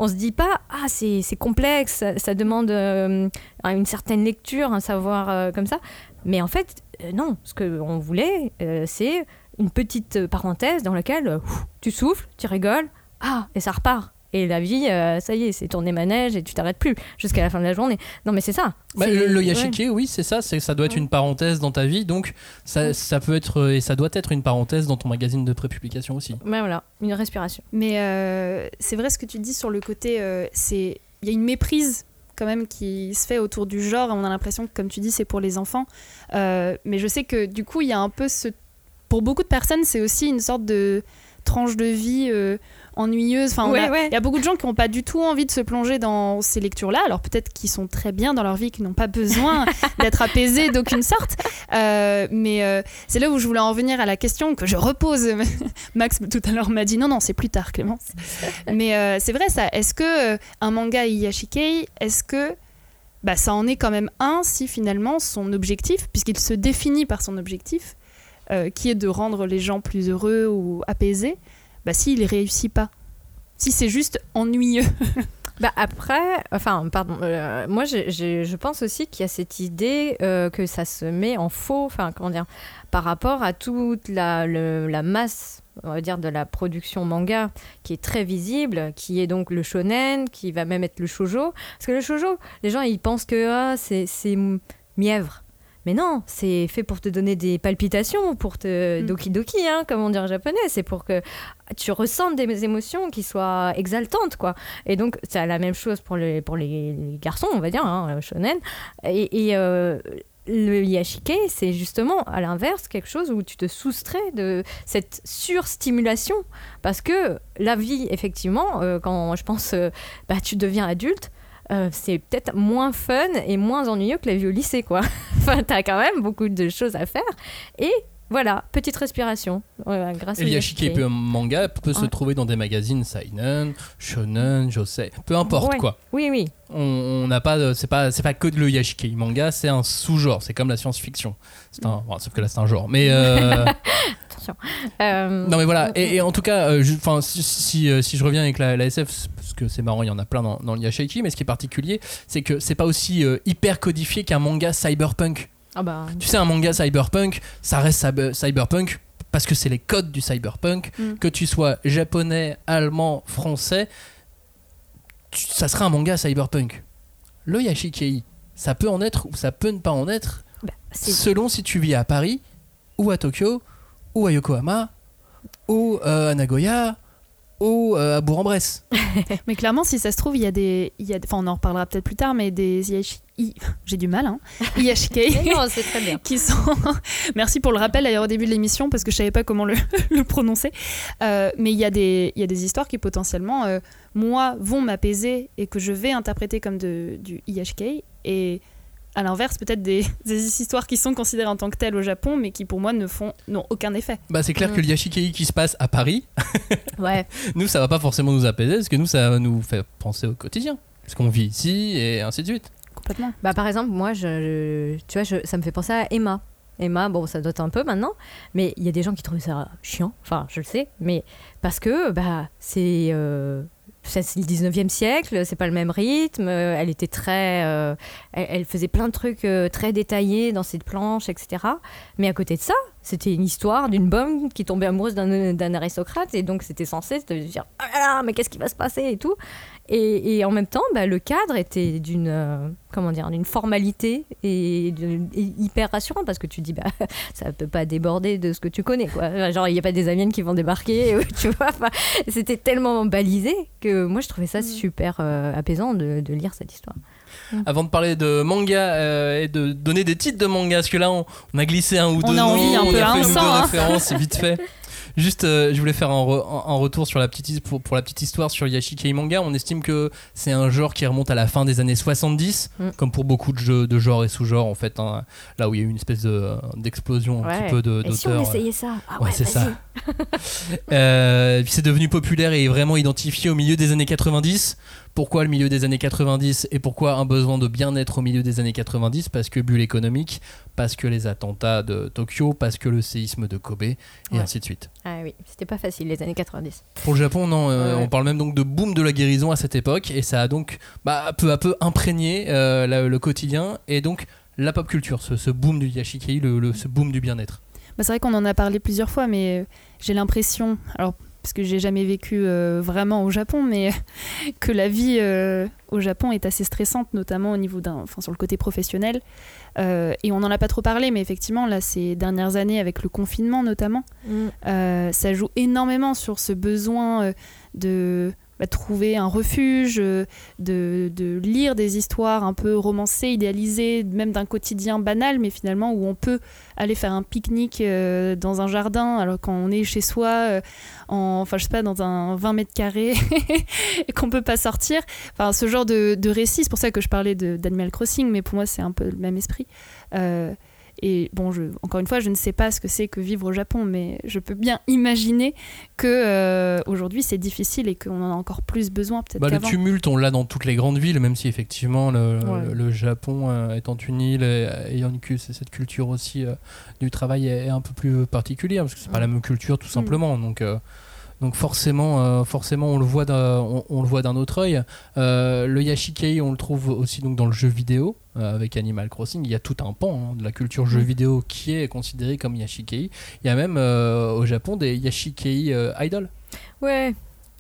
on se dit pas, ah, c'est complexe, ça, ça demande une certaine lecture, un savoir comme ça. Mais en fait, euh, non, ce qu'on voulait, euh, c'est une petite parenthèse dans laquelle euh, ouf, tu souffles, tu rigoles, ah, et ça repart. Et la vie, euh, ça y est, c'est tourner manège et tu t'arrêtes plus jusqu'à la fin de la journée. Non, mais c'est ça. Bah, le, le ouais. oui, c'est ça, c'est ça doit être une parenthèse dans ta vie, donc ça, ça peut être et ça doit être une parenthèse dans ton magazine de prépublication aussi. Ouais, voilà, une respiration. Mais euh, c'est vrai ce que tu dis sur le côté, euh, c'est il y a une méprise quand même qui se fait autour du genre. On a l'impression que, comme tu dis, c'est pour les enfants. Euh, mais je sais que du coup, il y a un peu ce, pour beaucoup de personnes, c'est aussi une sorte de tranche de vie euh, ennuyeuse. Enfin, Ouais, ouais. il y a beaucoup de gens qui n'ont pas du tout envie de se plonger dans ces lectures-là. Alors peut-être qu'ils sont très bien dans leur vie, qu'ils n'ont pas besoin d'être apaisés d'aucune sorte. Euh, mais euh, c'est là où je voulais en venir à la question que je repose. Max tout à l'heure m'a dit non non c'est plus tard Clémence. Mais euh, c'est vrai ça. Est-ce que un manga Iyashikei, est-ce que bah, ça en est quand même un si finalement son objectif, puisqu'il se définit par son objectif, qui est de rendre les gens plus heureux ou apaisés, bah s'il réussit pas, si c'est juste ennuyeux. Bah après, enfin, pardon, euh, moi je pense aussi qu'il y a cette idée euh, que ça se met en faux, enfin, comment dire, par rapport à toute la, la masse, on va dire, de la production manga qui est très visible, qui est donc le shonen, qui va même être le shoujo. Parce que le shoujo, les gens ils pensent que ah, c'est mièvre. Mais non, c'est fait pour te donner des palpitations, pour te Mm. doki doki, hein, comme on dit en japonais. C'est pour que tu ressentes des émotions qui soient exaltantes, quoi. Et donc, c'est la même chose pour les, pour les, les garçons, on va dire, hein, le shonen. Et, et, euh, le yashike, c'est justement, à l'inverse, quelque chose où tu te soustrais de cette surstimulation. Parce que la vie, effectivement, euh, quand je pense, euh, bah, tu deviens adulte, euh, c'est peut-être moins fun et moins ennuyeux que la vie au lycée, quoi. enfin, t'as quand même beaucoup de choses à faire. Et voilà, petite respiration. Grâce Et le manga peut se Ouais. trouver dans des magazines seinen, shonen, josei, peu importe Ouais. quoi. Oui, oui. On n'a pas, de- c'est pas, c'est pas que le yashike manga, c'est un sous-genre, c'est comme la science-fiction. C'est un, bon, sauf que là c'est un genre. Mais euh, Attention. Euh, non mais voilà. Et, et en tout cas, euh, enfin si, si, euh, si je reviens avec la, la SF, que c'est marrant, il y en a plein dans, dans le yashike, mais ce qui est particulier, c'est que c'est pas aussi euh, hyper codifié qu'un manga cyberpunk. Ah bah, Tu sais, un manga cyberpunk, ça reste cyber- cyberpunk parce que c'est les codes du cyberpunk. Mm. Que tu sois japonais, allemand, français, tu- ça sera un manga cyberpunk. Le Yashikei, ça peut en être ou ça peut ne pas en être bah, selon si tu vis à Paris ou à Tokyo ou à Yokohama ou euh, à Nagoya ou euh, à Bourg-en-Bresse. Mais clairement, si ça se trouve, il y a des. il y a- Enfin, on en reparlera peut-être plus tard, mais des Iyashi- I- J'ai du mal, hein. Iyashikei. non, c'est très bien. qui sont. Merci pour le rappel d'ailleurs au début de l'émission parce que je savais pas comment le, le prononcer. Euh, mais il y, a des- il y a des histoires qui potentiellement, euh, moi, vont m'apaiser et que je vais interpréter comme de, du IHK. Et à l'inverse, peut-être des, des histoires qui sont considérées en tant que telles au Japon, mais qui pour moi ne font n'ont aucun effet. Bah, c'est clair Mm. que le Yashikei qui se passe à Paris, Ouais. nous, ça va pas forcément nous apaiser parce que nous, ça nous fait penser au quotidien. Parce qu'on vit ici et ainsi de suite. Complètement. Bah, par exemple, moi, je, je- tu vois, je- ça me fait penser à Emma. Emma, bon, ça dote un peu maintenant, mais il y a des gens qui trouvent ça chiant, enfin, je le sais, mais parce que bah, c'est. euh, c'est le 19e siècle, c'est pas le même rythme. euh, Elle était très. euh, elle, elle faisait plein de trucs euh, très détaillés dans ses planches, etc. Mais à côté de ça, c'était une histoire d'une bonne qui tombait amoureuse d'un aristocrate, et donc c'était censé te dire Ah là là, mais qu'est-ce qui va se passer? et tout. Et, et en même temps, bah, le cadre était d'une euh, comment dire, d'une formalité et, hyper rassurant parce que tu dis bah ça peut pas déborder de ce que tu connais quoi. Genre il y a pas des aliens qui vont débarquer, tu vois. enfin, C'était tellement balisé que moi je trouvais ça super euh, apaisant de, de lire cette histoire. Avant de parler de manga euh, et de donner des titres de manga, parce que là on, on a glissé un ou On deux a noms, envie un on peu, a fait une ou deux hein. références vite fait. Juste, euh, je voulais faire un, re- un- un retour sur la petite, pour, pour la petite histoire sur Yashikei manga. On estime que c'est un genre qui remonte à la fin des années 70, Mm. comme pour beaucoup de jeux de genres et sous-genres en fait. hein. là où il y a eu une espèce de- d'explosion un petit peu Et si on d'auteurs. essayait ça? Ah Ouais, ouais, c'est ça. Euh, puis c'est devenu populaire et vraiment identifié au milieu des années 90. Pourquoi le milieu des années 90 et pourquoi un besoin de bien-être au milieu des années 90 Parce que bulle économique, parce que les attentats de Tokyo, parce que le séisme de Kobe et Ouais. ainsi de suite. Ah oui, c'était pas facile les années 90. Pour le Japon, non, euh, Ouais, on parle même donc de boom de la guérison à cette époque et ça a donc bah, peu à peu imprégné euh, la- le quotidien et donc la pop culture, ce, ce boom du yashikei, le, le- ce boom du bien-être. Bah, c'est vrai qu'on en a parlé plusieurs fois, mais euh, j'ai l'impression, alors parce que j'ai jamais vécu euh, vraiment au Japon, mais que la vie euh, au Japon est assez stressante, notamment au niveau d'un, enfin sur le côté professionnel. Euh, et on n'en a pas trop parlé, mais effectivement là ces dernières années avec le confinement notamment, euh, ça joue énormément sur ce besoin de bah, trouver un refuge, euh, de, lire des histoires un peu romancées, idéalisées, même d'un quotidien banal, mais finalement où on peut aller faire un pique-nique euh, dans un jardin, alors quand on est chez soi, euh, en, enfin je sais pas, dans un 20 mètres carrés, et qu'on peut pas sortir. Enfin ce genre de, récit, c'est pour ça que je parlais d'Animal Crossing, mais pour moi c'est un peu le même esprit. Et bon, je, encore une fois, je ne sais pas ce que c'est que vivre au Japon, mais je peux bien imaginer que euh, aujourd'hui c'est difficile et qu'on en a encore plus besoin peut-être Bah, le tumulte, on l'a dans toutes les grandes villes, même si effectivement le, Ouais. Japon euh, étant une île et ayant une cette culture aussi euh, du travail est, est un peu plus particulière parce que c'est pas la même culture tout simplement. Donc donc forcément, euh, forcément, on le voit d'un, on, on le voit d'un autre œil. Euh, le yashikei, on le trouve aussi donc dans le jeu vidéo euh, avec Animal Crossing. Il y a tout un pan hein, de la culture jeu vidéo qui est considéré comme yashikei. Il y a même au Japon des yashikei idols. Ouais.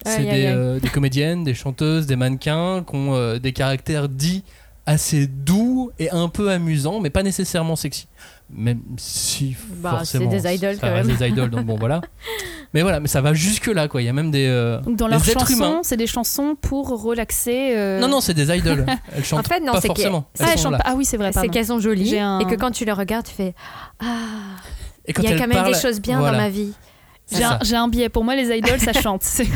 C'est Aïe, des, aïe. des comédiennes, des chanteuses, des mannequins qui ont des caractères dits assez doux et un peu amusants, mais pas nécessairement sexy. Même si Bah, c'est forcément, des idoles, ça quand reste même. des idoles, donc bon voilà. Mais voilà, mais ça va jusque là quoi. Il y a même des, euh, Donc dans leurs êtres chansons, humains. c'est des chansons pour relaxer. euh, Non non, c'est des idoles. Elles chantent En fait, non, pas c'est forcément. Ah, Elles chantent ah oui, c'est vrai. C'est qu'elles sont jolies un- et que quand tu les regardes, tu fais Ah, il y a quand même parlent, des choses bien voilà. dans ma vie. C'est J'ai un, un biais. Pour moi, les idoles, ça chante. C'est-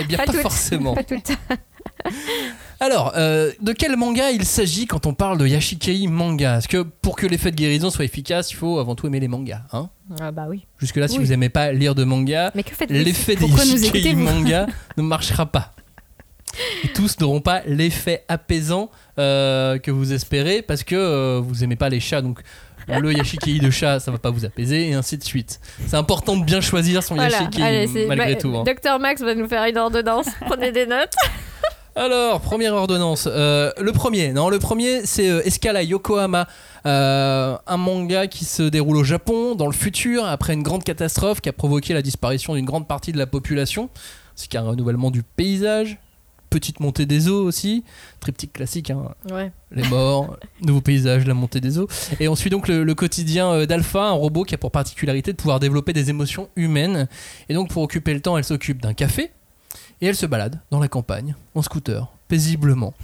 Eh bien Pas pas, toutes. forcément. Pas toutes. Alors, euh, de quel manga il s'agit quand on parle de Yashikei manga? Parce que pour que l'effet de guérison soit efficace, il faut avant tout aimer les mangas. Hein? Ah bah oui. Jusque-là, si Oui. vous aimez pas lire de manga, l'effet nous Yashikei manga ne marchera pas. Et tous n'auront pas l'effet apaisant euh, que vous espérez parce que euh, vous aimez pas les chats. Donc le Yashikei de chat, ça va pas vous apaiser et ainsi de suite. C'est important de bien choisir son Voilà, Yashikei allez, malgré Ma- tout. hein. Docteur Max va nous faire une ordonnance. Prenez des notes. Alors, première ordonnance. Euh, le premier, non, le premier, c'est euh, Escala Yokohama, Euh, un manga qui se déroule au Japon dans le futur après une grande catastrophe qui a provoqué la disparition d'une grande partie de la population, ainsi qu'un renouvellement du paysage, petite montée des eaux aussi, triptyque classique, hein, Ouais. les morts, nouveau paysage, la montée des eaux. Et on suit donc le, le quotidien euh, d'Alpha, un robot qui a pour particularité de pouvoir développer des émotions humaines. Et donc pour occuper le temps, elle s'occupe d'un café et elle se balade dans la campagne en scooter, paisiblement.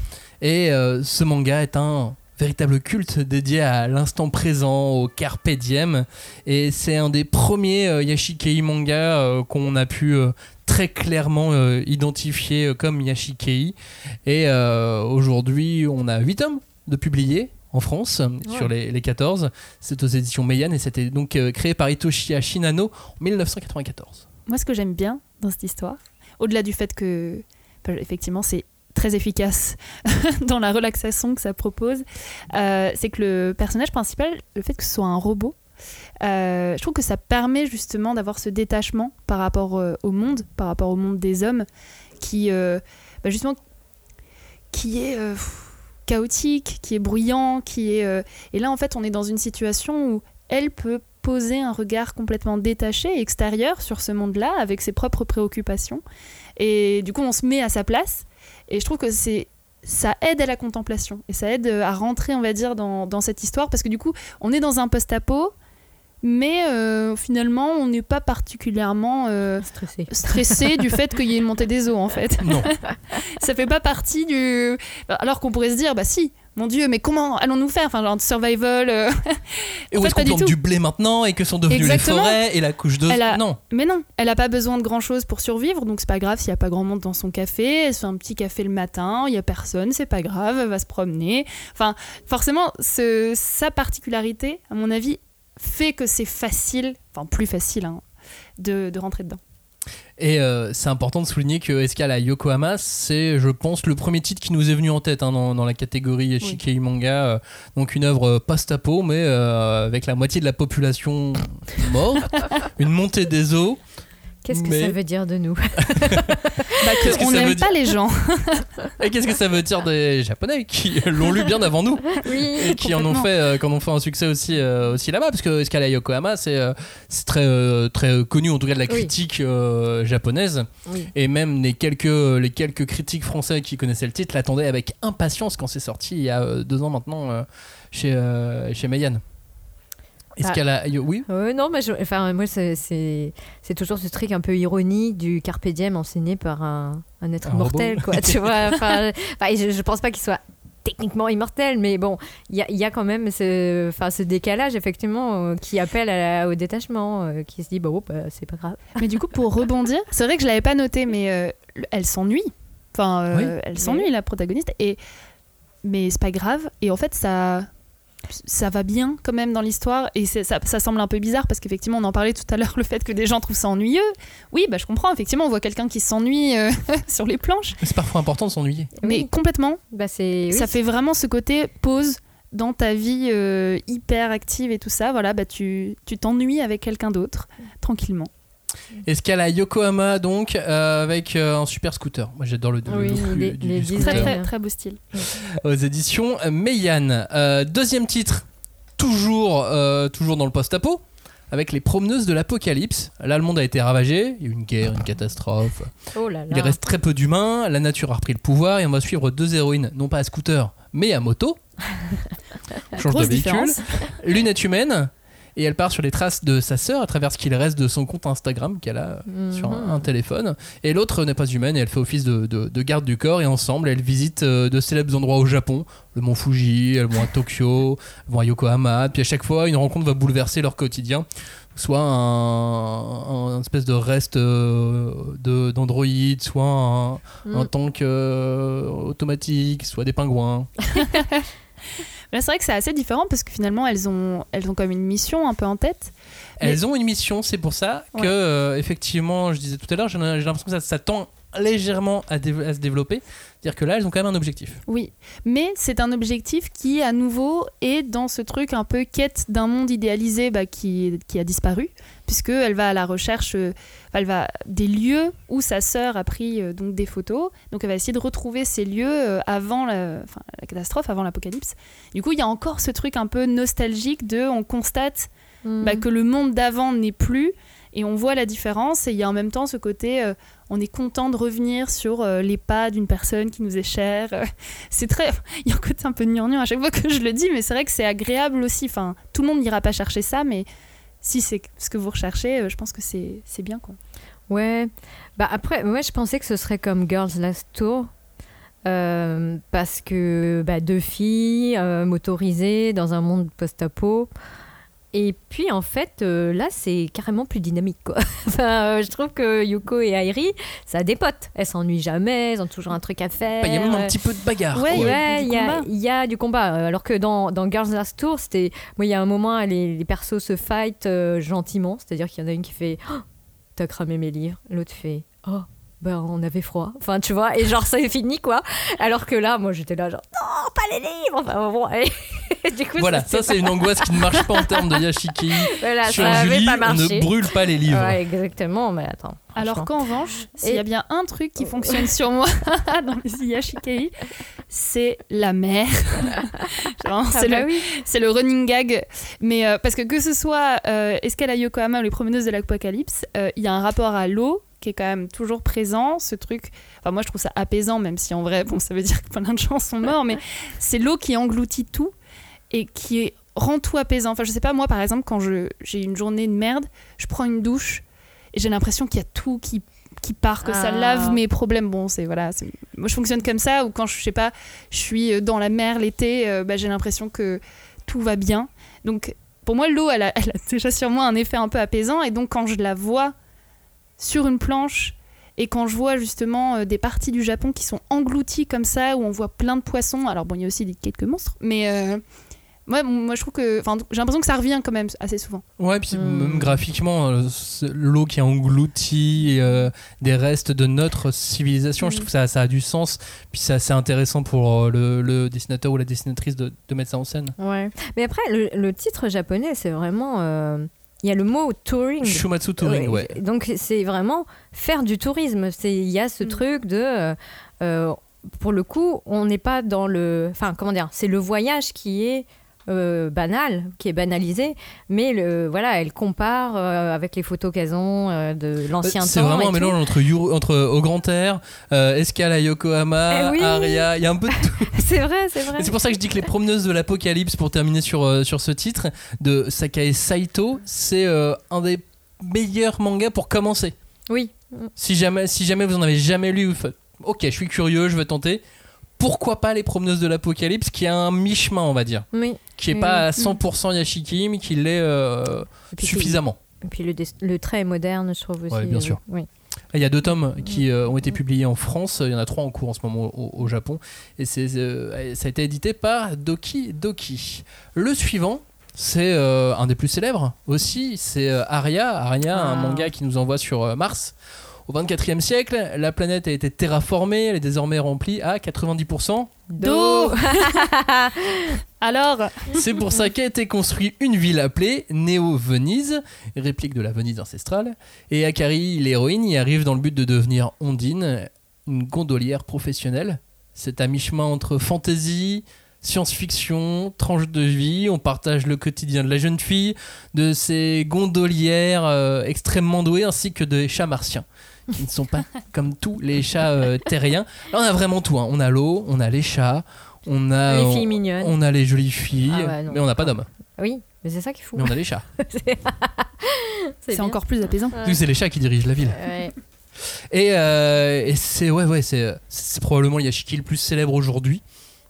Et euh, ce manga est un véritable culte dédié à l'instant présent, au carpe diem. Et c'est un des premiers euh, Yashikei manga euh, qu'on a pu euh, très clairement identifier comme Yashikei. Et aujourd'hui, on a 8 tomes de publiés en France sur les, les 14. C'est aux éditions Meian et c'était donc créé par Hitoshi Shinano en 1994. Moi, ce que j'aime bien dans cette histoire, au-delà du fait que, bah, effectivement, c'est très efficace dans la relaxation que ça propose, euh, c'est que le personnage principal, le fait que ce soit un robot, euh, je trouve que ça permet justement d'avoir ce détachement par rapport euh, au monde, par rapport au monde des hommes, qui bah, justement qui est chaotique, qui est bruyant, qui est et là en fait on est dans une situation où elle peut poser un regard complètement détaché, extérieur sur ce monde-là, avec ses propres préoccupations, et du coup on se met à sa place, et je trouve que c'est ça aide à la contemplation et ça aide euh, à rentrer, on va dire, dans, dans cette histoire parce que du coup, on est dans un post-apo, mais euh, finalement, on n'est pas particulièrement euh, Stressé. stressé du fait qu'il y ait une montée des eaux en fait. Non. ça fait pas partie du. Alors qu'on pourrait se dire, bah si, mon Dieu, mais comment allons-nous faire? Enfin, genre survival. euh, Et où est-ce qu'on du plante du blé maintenant? Et que sont devenues Exactement. les forêts et la couche d'eau? Elle a- Non. Mais non, elle a pas besoin de grand chose pour survivre, donc c'est pas grave s'il y a pas grand monde dans son café. Elle se fait un petit café le matin, il y a personne, c'est pas grave, elle va se promener. Enfin, forcément, ce- sa particularité, à mon avis, fait que c'est facile, enfin plus facile, hein, de, de rentrer dedans. Et euh, c'est important de souligner que Escala Yokohama, c'est, je pense, le premier titre qui nous est venu en tête hein, dans, dans la catégorie Shikei Manga. euh, donc une œuvre post-apo, mais euh, avec la moitié de la population morte, une montée des eaux. Qu'est-ce que Mais- ça veut dire de nous Bah, que on n'aime pas les gens. Et qu'est-ce que ça veut dire des Japonais qui l'ont lu bien avant nous Oui. et qui en ont fait, euh, ont fait un succès aussi, euh, aussi là-bas parce que Escala Yokohama c'est euh, très très connu en tout cas de la critique japonaise Oui. et même les quelques les quelques critiques français qui connaissaient le titre l'attendaient avec impatience quand c'est sorti il y a deux ans maintenant euh, chez euh, chez Mayan. Escala Yo- oui Euh, non, mais je- enfin, moi, c'est- toujours ce truc un peu ironie du carpe diem enseigné par un, un être Un immortel, robot. quoi. tu vois, enfin, enfin, je, je pense pas qu'il soit techniquement immortel, mais bon, il y a, il y a quand même ce, enfin, ce décalage, effectivement, euh, qui appelle à la- au détachement, euh, qui se dit, bah, oh, bah, c'est pas grave. Mais du coup, pour rebondir, c'est vrai que je l'avais pas noté, mais euh, elle s'ennuie. Enfin, euh, Oui. elle s'ennuie, la protagoniste. Et... Mais c'est pas grave. Et en fait, ça, ça va bien quand même dans l'histoire. Et ça, ça semble un peu bizarre parce qu'effectivement, on en parlait tout à l'heure, le fait que des gens trouvent ça ennuyeux. Oui, bah, je comprends. Effectivement, on voit quelqu'un qui s'ennuie euh, sur les planches. c'est parfois important de s'ennuyer. Mais Oui. complètement. Bah, c'est. oui, ça fait vraiment ce côté pause dans ta vie euh, hyper active et tout ça. Voilà, bah, tu tu t'ennuies avec quelqu'un d'autre, tranquillement. Escala Yokohama donc euh, avec euh, un super scooter moi j'adore le, le Oui, look les- du, du les scooter. Très, très, très beau style. aux éditions Meian. Euh, deuxième titre, toujours, toujours dans le post-apo, avec les promeneuses de l'apocalypse. Là, le monde a été ravagé, il y a eu une guerre, une catastrophe. Oh là là. Il reste très peu d'humains, la nature a repris le pouvoir et on va suivre deux héroïnes, non pas à scooter, mais à moto. Change Grosse de véhicule. L'une est humaine et elle part sur les traces de sa sœur à travers ce qu'il reste de son compte Instagram qu'elle a sur un, Mhm. un téléphone. Et l'autre n'est pas humaine et elle fait office de, de- de garde du corps. Et ensemble, elles visitent euh, de célèbres endroits au Japon, le mont Fuji, elles vont à Tokyo, elles vont à Yokohama. Puis à chaque fois, une rencontre va bouleverser leur quotidien. Soit un, un espèce de reste euh, de- d'Android, soit un, Mm. un tank euh, automatique, soit des pingouins. Mais c'est vrai que c'est assez différent parce que finalement elles ont elles ont comme une mission un peu en tête. Elles ont une mission, c'est pour ça que, Ouais. euh, effectivement, je disais tout à l'heure, j'ai l'impression que ça, ça tend légèrement à se développer. C'est-à-dire que là, elles ont quand même un objectif. Oui, mais c'est un objectif qui à nouveau est dans ce truc un peu quête d'un monde idéalisé bah, qui, qui a disparu puisque elle va à la recherche euh, elle va des lieux où sa sœur a pris euh, donc des photos. Donc elle va essayer de retrouver ces lieux euh, avant la, enfin, la catastrophe, avant l'apocalypse. Du coup, il y a encore ce truc un peu nostalgique de on constate Mm. bah, que le monde d'avant n'est plus et on voit la différence et il y a en même temps ce côté euh, on est content de revenir sur euh, les pas d'une personne qui nous est chère c'est très il y a un côté un peu gnangnan à chaque fois que je le dis mais c'est vrai que c'est agréable aussi enfin tout le monde n'ira pas chercher ça mais si c'est ce que vous recherchez euh, je pense que c'est c'est bien quoi Ouais. Bah après, ouais, je pensais que ce serait comme Girls Last Tour. parce que bah, deux filles motorisées dans un monde post-apo. Et puis en fait, euh, là, c'est carrément plus dynamique. Quoi. enfin, euh, je trouve que Yuko et Airi, ça a des potes. Elles s'ennuient jamais, elles ont toujours un truc à faire. Bah, Il y a même un petit peu de bagarre. Ouais, quoi. il y a Ouais, du il y, a- combat. il y a du combat. Euh, Alors que dans, dans Girls Last Tour, c'était. Moi, il y a un moment, les, les persos se fight euh, gentiment. C'est-à-dire qu'il y en a une qui fait Oh, T'as cramé mes livres. L'autre fait Oh, ben, on avait froid. Enfin, tu vois, et genre, ça est fini, quoi. Alors que là, moi, j'étais là, genre, non, pas les livres. Enfin, bon, et du coup, Voilà, ça c'est une angoisse qui ne marche pas en termes de Yashikei. Voilà, Sur ça Julie, pas on ne brûle pas les livres. Ouais, exactement, mais attends. Alors qu'en revanche, s'il y a bien un truc qui fonctionne sur moi dans les Yashikei, c'est la mer. Ah c'est bah le, oui. c'est le running gag. Mais euh, parce que que ce soit euh, Escale à Yokohama ou les promeneuses de l'apocalypse, euh, il y a un rapport à l'eau qui est quand même toujours présent. Ce truc, enfin moi je trouve ça apaisant, même si en vrai, bon, ça veut dire que plein de gens sont morts, mais c'est l'eau qui engloutit tout et qui est- rend tout apaisant. Enfin je sais pas, moi par exemple, quand j'ai une journée de merde, je prends une douche et j'ai l'impression qu'il y a tout qui qui part, que ça Ah. lave mes problèmes. Bon, c'est voilà, moi je fonctionne comme ça. Ou quand je sais pas, je suis dans la mer l'été, euh, bah, j'ai l'impression que tout va bien. Donc pour moi, l'eau, elle a, elle a déjà sur moi un effet un peu apaisant. Et donc quand je la vois sur une planche et quand je vois justement euh, des parties du Japon qui sont englouties comme ça, où on voit plein de poissons, alors bon, il y a aussi des, quelques monstres, mais euh, moi, moi je trouve que, enfin, j'ai l'impression que ça revient quand même assez souvent. Ouais, puis Hmm. même graphiquement, euh, c'est l'eau qui engloutit euh, des restes de notre civilisation, je Mm. trouve que ça, ça a du sens. Puis c'est assez intéressant pour le, le dessinateur ou la dessinatrice de, de mettre ça en scène. Ouais. Mais après, le, le titre japonais, c'est vraiment. euh, Il y a le mot touring. Shumatsu Touring, ouais. Donc c'est vraiment faire du tourisme. C'est il y a ce Mm. truc de euh, euh, pour le coup, on n'est pas dans le enfin comment dire, c'est le voyage qui est euh, banal, qui est banalisé, mais le, voilà, elle compare euh, avec les photos qu'elles ont euh, de l'ancien temps. C'est vraiment un mélange entre, Yuru- entre au Grand Air, euh, Escale à Yokohama, Eh oui. Aria, il y a un peu de tout. C'est vrai, c'est vrai. C'est pour ça que je dis que les promeneuses de l'apocalypse, pour terminer sur, euh, sur ce titre, de Sakae Saito, c'est euh, un des meilleurs mangas pour commencer. Oui. Si jamais, si jamais vous en avez jamais lu, vous faites, ok, je suis curieux, je veux tenter. Pourquoi pas les promeneuses de l'apocalypse, qui a un mi-chemin, on va dire, Oui. qui est Oui, pas à oui. 100% Yashiki, mais qui l'est euh, Et puis, suffisamment. Et puis le, trait est moderne, je trouve aussi. Ouais, bien euh, sûr. Oui. Il y a deux tomes qui euh, ont été publiés en France, il y en a trois en cours en ce moment au, au Japon, et c'est, euh, ça a été édité par Doki Doki. Le suivant, c'est euh, un des plus célèbres aussi, c'est Aria. Aria, un Ah. manga qui nous envoie sur Mars. Au 24e siècle, la planète a été terraformée, elle est désormais remplie à 90%. D'eau Alors, C'est pour ça qu'a été construite une ville appelée Néo-Venise, réplique de la Venise ancestrale. Et Akari, l'héroïne, y arrive dans le but de devenir Ondine, une gondolière professionnelle. C'est à mi-chemin entre fantasy, science-fiction, tranche de vie. On partage le quotidien de la jeune fille, de ses gondolières euh, extrêmement douées, ainsi que des chats martiens. Qui ne sont pas comme tous les chats euh, terriens. Là, on a vraiment tout. hein. On a l'eau, on a les chats, on a, Les filles mignonnes. on a les jolies filles, Ah ouais, non. mais on n'a pas d'hommes. Oui, mais c'est ça qui est fou. Mais on a les chats. c'est encore plus apaisant. Ouais. C'est les chats qui dirigent la ville. Ouais. Et, euh, et c'est ouais, ouais, c'est probablement le Yashiki le plus célèbre aujourd'hui,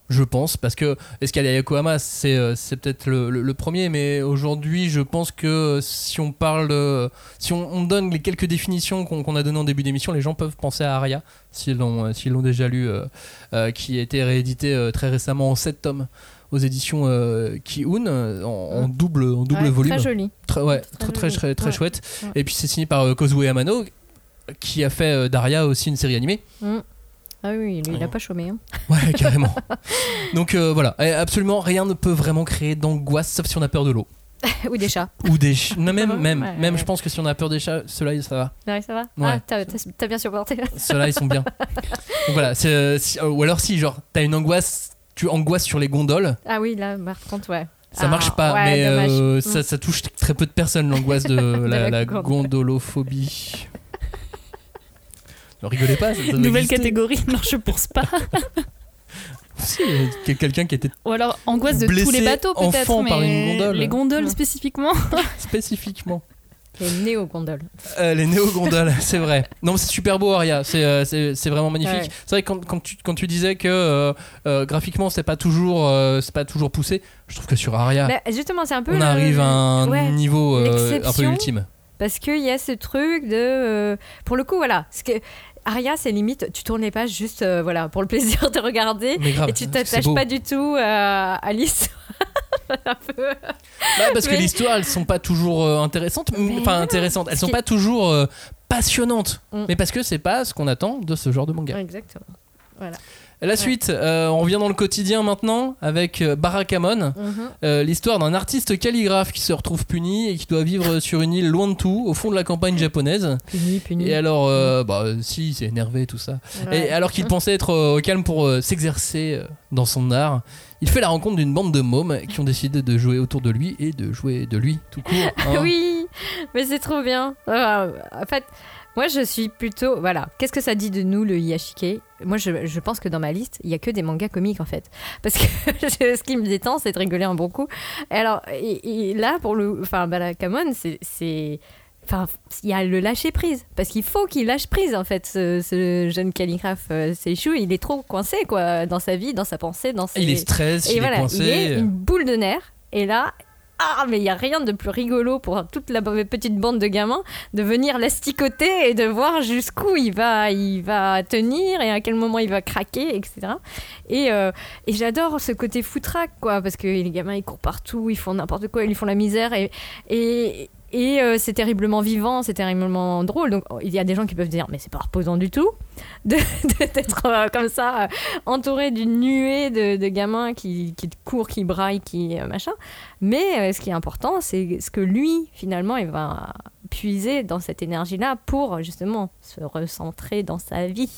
je pense, parce que Escale à Yokohama, c'est euh, c'est peut-être le, le- le premier, mais aujourd'hui, je pense que si on parle, de- si on, on donne les quelques définitions qu'on qu'on a données en début d'émission, les gens peuvent penser à Aria, s'ils l'ont euh, s'ils l'ont déjà lu, euh, euh, qui a été réédité euh, très récemment en 7 tomes aux éditions euh, Ki-un, euh, en, en double, en double Ouais, volume. Très joli. Très, ouais, très, Très très, joli. très, très Ouais. chouette. Et puis c'est signé par euh, Kozue Amano, qui a fait euh, Daria aussi une série animée. Ah oui, lui, il a Oh. pas chômé. hein. Ouais, carrément. Donc euh, voilà, Et absolument rien ne peut vraiment créer d'angoisse, sauf si on a peur de l'eau. Ou des chats. Ou des ch- non, même, même, ouais, même ouais. je pense que si on a peur des chats, ceux-là, ça va. Ouais, ça va Ouais. Ah, t'as- bien supporté. Ceux-là, ils sont bien. Donc voilà, c'est, euh, si- ou alors si, genre, t'as une angoisse, tu angoisses sur les gondoles, Ah oui, là, par contre, ouais. ça Ah, marche pas, mais euh, ça, ça touche très peu de personnes, l'angoisse de, la, la la gondole. gondolophobie. Ne rigolez pas, ça, Nouvelle exister. catégorie, non, je pense pas. Si, euh, quel- quelqu'un qui était Ou alors angoisse de tous Blessé les bateaux peut-être, enfant mais par une gondole. les gondoles spécifiquement. spécifiquement. Les néo-gondoles. Euh, les néo-gondoles, c'est vrai. Non, c'est super beau, Aria. C'est euh, c'est- c'est vraiment magnifique. Ouais. C'est vrai que quand, quand, tu, quand tu disais que euh, euh, graphiquement, c'est pas toujours, euh, c'est pas toujours poussé. Je trouve que sur Aria, Bah, justement, c'est un peu. on le- arrive à un ouais, niveau euh, un peu ultime. Parce qu'il y a ce truc de. euh, pour le coup, voilà. Ce que, Aria, c'est limite, tu tournes les pages juste euh, voilà, pour le plaisir de regarder. Grave, et tu t'attaches pas du tout euh, à l'histoire. Peu. Bah, parce que Mais- l'histoire, elles sont pas toujours euh, intéressantes. Enfin, intéressantes. Elles sont pas toujours euh, passionnante. Mm. Mais parce que c'est pas ce qu'on attend de ce genre de manga. Exactement. Voilà. La suite, euh, on revient dans le quotidien maintenant avec euh, Barakamon. Mhm. Euh, l'histoire d'un artiste calligraphe qui se retrouve puni et qui doit vivre sur une île loin de tout, au fond de la campagne japonaise. Puni, puni. Et alors, euh, bah si, c'est énervé tout ça. Ouais. Et alors qu'il pensait être au calme pour s'exercer dans son art, il fait la rencontre d'une bande de mômes qui ont décidé de jouer autour de lui et de jouer de lui tout court. hein. Oui, mais c'est trop bien. En fait, moi je suis plutôt. Voilà. Qu'est-ce que ça dit de nous, le Yashike? Moi je, je pense que dans ma liste, il y a que des mangas comiques en fait. Parce que ce qui me détend, c'est de rigoler un bon coup. Et alors, et, et là, pour le. Enfin, Balakamon, c'est. c'est- Enfin, il y a le lâcher prise. Parce qu'il faut qu'il lâche prise, en fait, ce, ce jeune calligraphe. Euh, Seichu, il est trop coincé, quoi, dans sa vie, dans sa pensée, dans ses. Il est stress, Et il voilà, est coincé. il est une boule de nerfs. Et là, ah, mais il y a rien de plus rigolo pour toute la petite bande de gamins de venir l'asticoter et de voir jusqu'où il va, il va tenir et à quel moment il va craquer, etc. Et, euh, et j'adore ce côté foutraque, quoi, parce que les gamins ils courent partout, ils font n'importe quoi, ils font la misère et et euh, c'est terriblement vivant, c'est terriblement drôle. Donc il y a des gens qui peuvent dire mais c'est pas reposant du tout d'être euh, comme ça euh, entouré d'une nuée de, gamins qui, qui courent, qui braillent, qui machin. Mais ce qui est important, c'est ce que lui, finalement, il va puiser dans cette énergie-là pour justement se recentrer dans sa vie.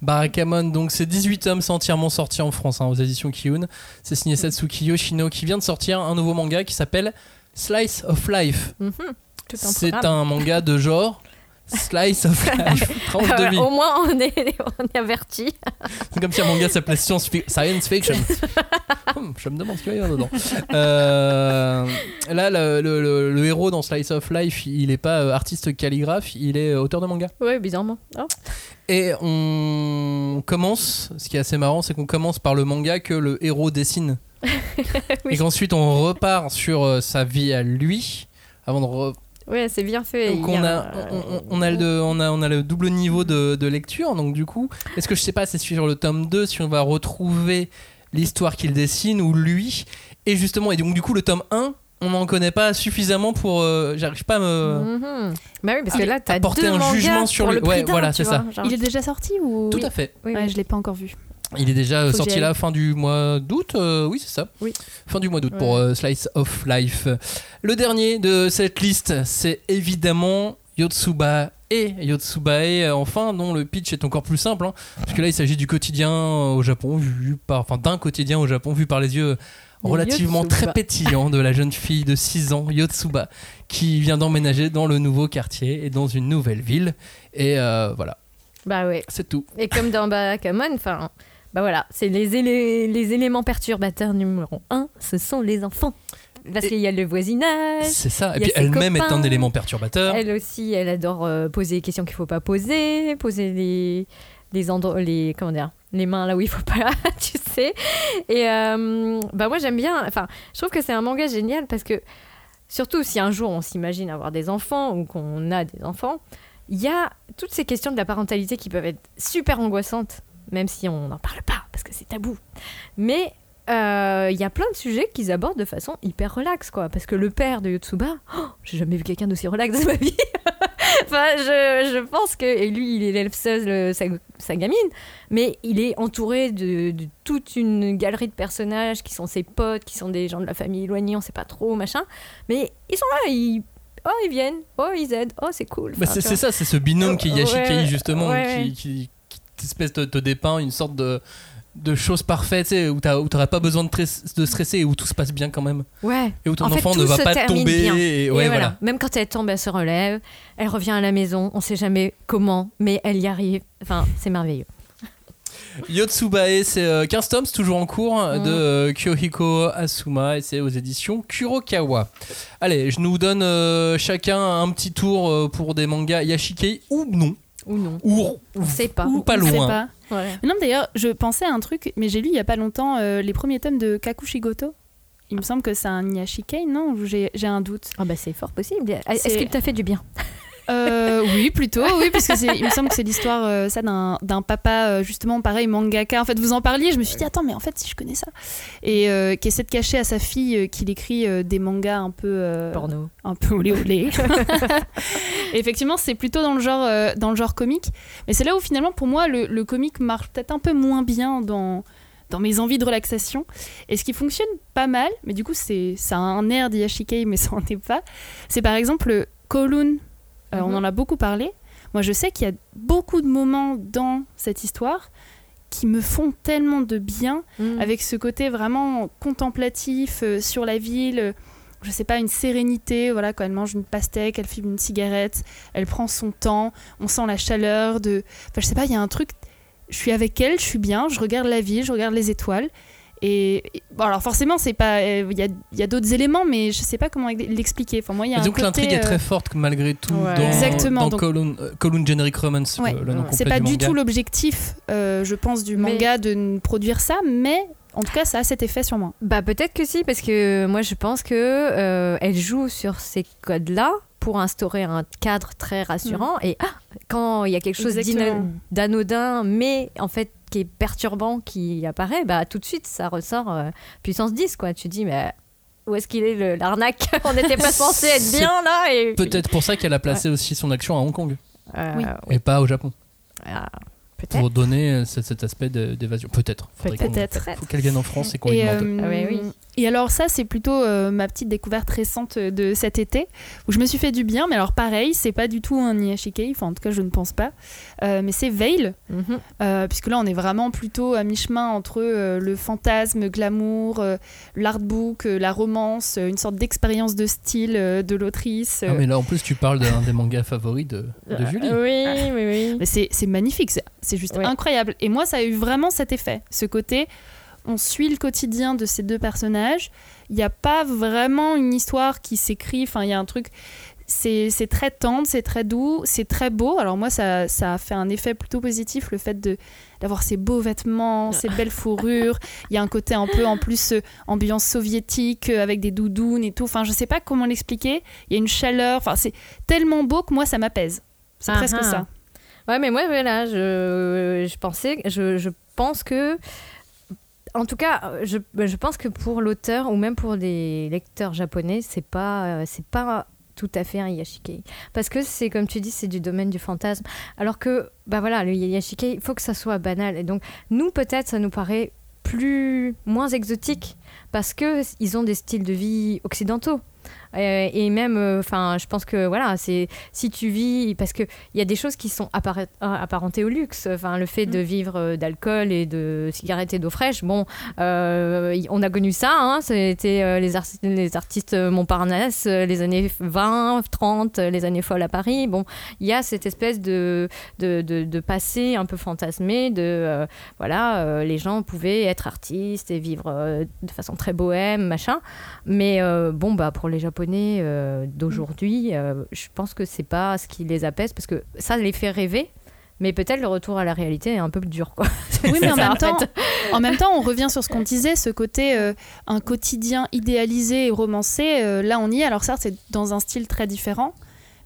Barakamon, donc c'est 18 tomes, entièrement sorti en France hein, aux éditions Kiyun. C'est signé Satsuki Yoshino qui vient de sortir un nouveau manga qui s'appelle Slice of Life. Mhm. C'est un manga de genre Slice of Life, tranche de Voilà, vie. au moins, on est, on est averti. C'est comme si un manga s'appelait science, fi- science Fiction. Hum, je me demande ce qu'il y avoir dedans. Euh, là, le, le- le- le héros dans Slice of Life, il est pas euh, artiste calligraphe, il est euh, auteur de manga. Oui, bizarrement. Oh. Et on commence, ce qui est assez marrant, c'est qu'on commence par le manga que le héros dessine. Oui. Et qu'ensuite on repart sur euh, sa vie à lui. Avant de re- Ouais, c'est bien fait. Donc on a, a, on, on- on a, le, on, a, on a le double niveau de, de lecture. Donc du coup, est-ce que je sais pas, c'est sur le tome 2 si on va retrouver l'histoire qu'il dessine ou lui. Et justement, et donc du coup le tome 1, on n'en connaît pas suffisamment pour... euh, J'arrive pas à me... Bah oui, parce Ah, que là, t'as un jugement sur le Ouais, voilà, c'est ça. genre. Il est déjà sorti ou Tout à fait. Oui, Ouais, oui. je l'ai pas encore vu. Il est déjà euh, Faut sorti aille. fin du mois d'août, euh, oui c'est ça. Oui. Fin du mois d'août Ouais. pour euh, Slice of Life. Le dernier de cette liste, c'est évidemment Yotsuba et Yotsubae, enfin dont le pitch est encore plus simple, hein, parce que là il s'agit du quotidien au Japon vu par, enfin d'un quotidien au Japon vu par les yeux relativement Yotsuba. très pétillants de la jeune fille de 6 ans Yotsuba qui vient d'emménager dans le nouveau quartier et dans une nouvelle ville et euh, voilà Bah ouais. c'est tout. Et comme dans Barakamon, enfin, bah voilà, c'est les, élé- les éléments perturbateurs numéro un, ce sont les enfants. Parce qu'il y a le voisinage. C'est ça. Et puis elle-même est un élément perturbateur. Elle aussi, elle adore euh, poser les questions qu'il faut pas poser, poser les les endroits, les comment dire, les mains là où il faut pas, tu sais. Et euh, bah moi j'aime bien. Enfin, je trouve que c'est un manga génial parce que surtout si un jour on s'imagine avoir des enfants ou qu'on a des enfants, il y a toutes ces questions de la parentalité qui peuvent être super angoissantes, même si on n'en parle pas parce que c'est tabou. Mais euh, il y a plein de sujets qu'ils abordent de façon hyper relax, quoi. Parce que le père de Yotsuba, oh, j'ai jamais vu quelqu'un d'aussi relax de ma vie. enfin, je, je pense que. Et lui, il élève seul euh, sa, sa gamine, mais il est entouré de, de toute une galerie de personnages qui sont ses potes, qui sont des gens de la famille éloignés, on sait pas trop, machin. Mais ils sont là, ils. Oh, ils viennent, oh, ils aident, oh, c'est cool. Bah, Enfin, c'est ça, c'est ce binôme qui est Ouais, Yashikei justement, ouais. qui, qui, qui espèce de te dépeint une sorte de, de chose parfaite, tu sais, où t'aurais pas besoin de, de stresser et où tout se passe bien quand même. Ouais. Et où ton En enfant ne va pas tomber. Et, Et ouais, voilà. voilà. Même quand elle tombe, elle se relève, elle revient à la maison, on sait jamais comment, mais elle y arrive. Enfin, c'est merveilleux. Yotsubae, c'est euh, 15 tomes, c'est toujours en cours, Mm. de euh, Kyohiko Asuma, et c'est aux éditions Kurokawa. Allez, je nous donne euh, chacun un petit tour euh, pour des mangas Yashikei ou non, Ou non. ou, On sait pas. ou pas loin. pas. Ouais. Non, d'ailleurs, je pensais à un truc, mais j'ai lu il y a pas longtemps euh, les premiers tomes de Kakushigoto. Il me semble que c'est un Yashikei, non? J'ai un doute. Ah bah c'est fort possible. Est-ce qu'il t'a fait du bien? Euh, oui, plutôt, oui, parce que il me semble que c'est l'histoire euh, ça d'un, papa euh, justement pareil mangaka. En fait, vous en parliez, je me suis dit attends, mais en fait si je connais ça, et euh, qui essaie de cacher à sa fille qu'il écrit des mangas un peu Porno. un peu olé olé. Effectivement, c'est plutôt dans le genre dans le genre comique, mais c'est là où finalement pour moi le, le comique marche peut-être un peu moins bien dans dans mes envies de relaxation. Et ce qui fonctionne pas mal, mais du coup c'est ça a un air d'Iyashikei, mais ça en est pas. C'est par exemple Kowloon. Euh, On Mhm. en a beaucoup parlé. Moi, je sais qu'il y a beaucoup de moments dans cette histoire qui me font tellement de bien, Mm. avec ce côté vraiment contemplatif euh, sur la ville. euh, je sais pas, une sérénité, voilà, quand elle mange une pastèque, elle fume une cigarette, elle prend son temps, on sent la chaleur de... Enfin, je sais pas, il y a un truc, je suis avec elle, je suis bien, je regarde la ville, je regarde les étoiles, et... et- Bon, alors forcément, c'est pas... euh, Il y a, il y a d'autres éléments, mais je sais pas comment l'expliquer. Enfin, moi, il y a Mais un donc l'intrigue est euh, très forte malgré tout Ouais. dans, Exactement, dans donc- Kowloon, euh, Generic Romance, Ouais. le, le nom C'est pas du tout l'objectif, euh, je pense, du Mais- manga de produire ça, mais en tout cas, ça a cet effet sur moi. Bah peut-être que si, parce que moi je pense que euh, elle joue sur ces codes-là pour instaurer un cadre très rassurant. Et ah, quand il y a quelque chose d'anodin, mais en fait qui est perturbant, qui apparaît, bah tout de suite ça ressort euh, puissance 10 quoi. Tu te dis mais où est-ce qu'il est le- l'arnaque? On n'était pas censé être bien là. Et Peut-être pour ça qu'elle a placé aussi son action à Hong Kong Euh, Oui. et pas au Japon. ah. Pour donner euh, cet, cet aspect de- d'évasion. Peut-être. Peut-être. Faut qu'elle vienne en France et qu'on lui Et, demande. euh, Ah ouais, oui. et alors ça, c'est plutôt euh, ma petite découverte récente de cet été, où je me suis fait du bien, mais alors pareil, c'est pas du tout un Iyashikei, enfin en tout cas je ne pense pas, Euh, mais c'est Veil, Mhm. euh, puisque là on est vraiment plutôt à mi-chemin entre euh, le fantasme, glamour, euh, l'artbook, euh, la romance, euh, une sorte d'expérience de style euh, de l'autrice. Ah, mais là en plus tu parles d'un des mangas favoris de, de Julie. Oui, oui, oui. Mais c'est c'est magnifique, c'est- juste Ouais. incroyable. Et moi, ça a eu vraiment cet effet. Ce côté, on suit le quotidien de ces deux personnages. Il n'y a pas vraiment une histoire qui s'écrit. Enfin, il y a un truc. C'est très tendre, c'est très doux, c'est très beau. Alors moi, ça, ça a fait un effet plutôt positif, le fait de d'avoir ces beaux vêtements, ces belles fourrures. Il y a un côté un peu en plus euh, ambiance soviétique euh, avec des doudounes et tout. Enfin, je sais pas comment l'expliquer. Il y a une chaleur. Enfin, c'est tellement beau que moi, ça m'apaise. C'est Ah presque ah. ça. Ouais, mais moi, voilà, je, je pensais, je, je pense que, en tout cas, je, je pense que pour l'auteur ou même pour des lecteurs japonais, c'est pas, c'est pas tout à fait un Yashikei. Parce que c'est, comme tu dis, c'est du domaine du fantasme. Alors que, bah voilà, le Yashikei, il faut que ça soit banal. Et donc, nous, peut-être, ça nous paraît plus, moins exotique parce que ils ont des styles de vie occidentaux. Euh, et même, enfin, je pense que voilà, c'est si tu vis, parce que il y a des choses qui sont appara- euh, apparentées au luxe. Enfin, le fait de vivre euh, d'alcool et de cigarettes et d'eau fraîche. Bon, euh, on a connu ça. Hein, C'était euh, les, ar- les artistes Montparnasse, euh, les années 20, 30, euh, les années folles à Paris. Bon, il y a cette espèce de de, de, de passé un peu fantasmé. De euh, voilà, euh, les gens pouvaient être artistes et vivre euh, de façon très bohème, machin. Mais euh, bon, bah pour les Japonais euh, d'aujourd'hui, euh, je pense que c'est pas ce qui les apaise parce que ça les fait rêver. Mais peut-être le retour à la réalité est un peu dur, quoi. Oui, mais en même, temps, fait. en même temps, on revient sur ce qu'on disait, ce côté euh, un quotidien idéalisé et romancé. là, on y est. Alors, certes, c'est dans un style très différent.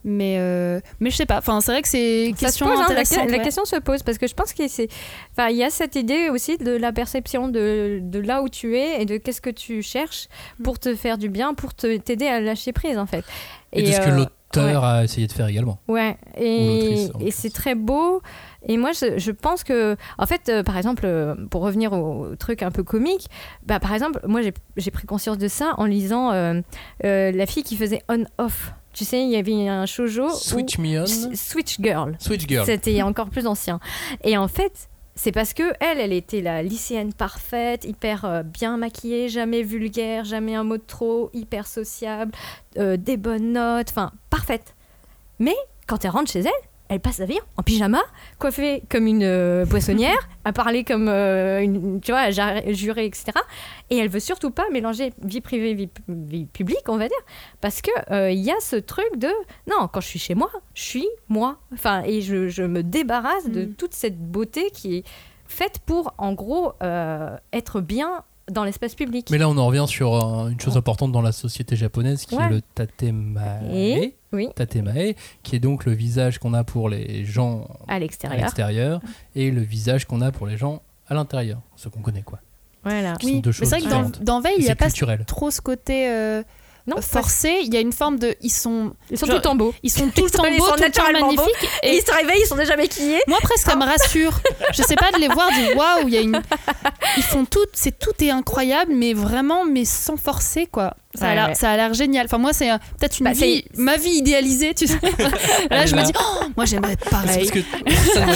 Mais, euh, mais je sais pas. Enfin, c'est vrai que c'est une Ça se question pose, hein, la, intéressante. la ouais. question se pose parce que je pense qu'il c'est, enfin, il y a cette idée aussi de la perception de, de là où tu es et de qu'est-ce que tu cherches pour te faire du bien, pour te t'aider à lâcher prise en fait. Et, de ce que euh, l'auteur a essayé de faire également. Ouais, Ou et, et c'est très beau. Et moi, je, je pense que, en fait, euh, par exemple, euh, pour revenir au, truc un peu comique, bah, par exemple, moi, j'ai- pris conscience de ça en lisant euh, euh, La fille qui faisait on-off. Tu sais, il y avait un shoujo. où- Switch Me On, Switch Girl. Switch Girl. C'était encore plus ancien. Et en fait, c'est parce que elle, elle était la lycéenne parfaite, hyper euh, bien maquillée, jamais vulgaire, jamais un mot de trop, hyper sociable, euh, des bonnes notes, enfin parfaite. Mais quand elle rentre chez elle, elle passe sa vie en pyjama, coiffée comme une euh, poissonnière, à parler comme euh, une, tu vois, jurée, etc. Et elle veut surtout pas mélanger vie privée, vie, vie publique, on va dire, parce que euh, il y a ce truc de non, quand je suis chez moi, je suis moi. Enfin, et je, je me débarrasse de Mm. toute cette beauté qui est faite pour, en gros, euh, être bien dans l'espace public. Mais là, on en revient sur euh, une chose importante dans la société japonaise qui Ouais. est le tatemae. Et Oui. Tatemae, qui est donc le visage qu'on a pour les gens À l'extérieur. et le visage qu'on a pour les gens à l'intérieur, ce qu'on connaît quoi. Voilà. Oui, deux mais choses c'est vrai que dans, dans Veil, il n'y a c'est pas trop ce côté euh, Non, forcé. Il y a une forme de. Ils sont, Ils sont Genre- tout en beau. ils sont tout le temps ils beaux, sont tout le temps magnifiques. Et Et ils se réveillent, ils sont déjà maquillés. moi, presque, ça me rassure. Je sais pas de les voir, dire waouh, il y a une. Ils font tout, c'est tout est incroyable, mais vraiment, mais sans forcer, quoi. Ça a Ouais, l'air- ouais. ça a l'air génial. Enfin, moi, c'est euh, peut-être une Bah, vie, ma vie idéalisée, tu sais. Là, je me dis, oh, moi, j'aimerais être pareil. parce que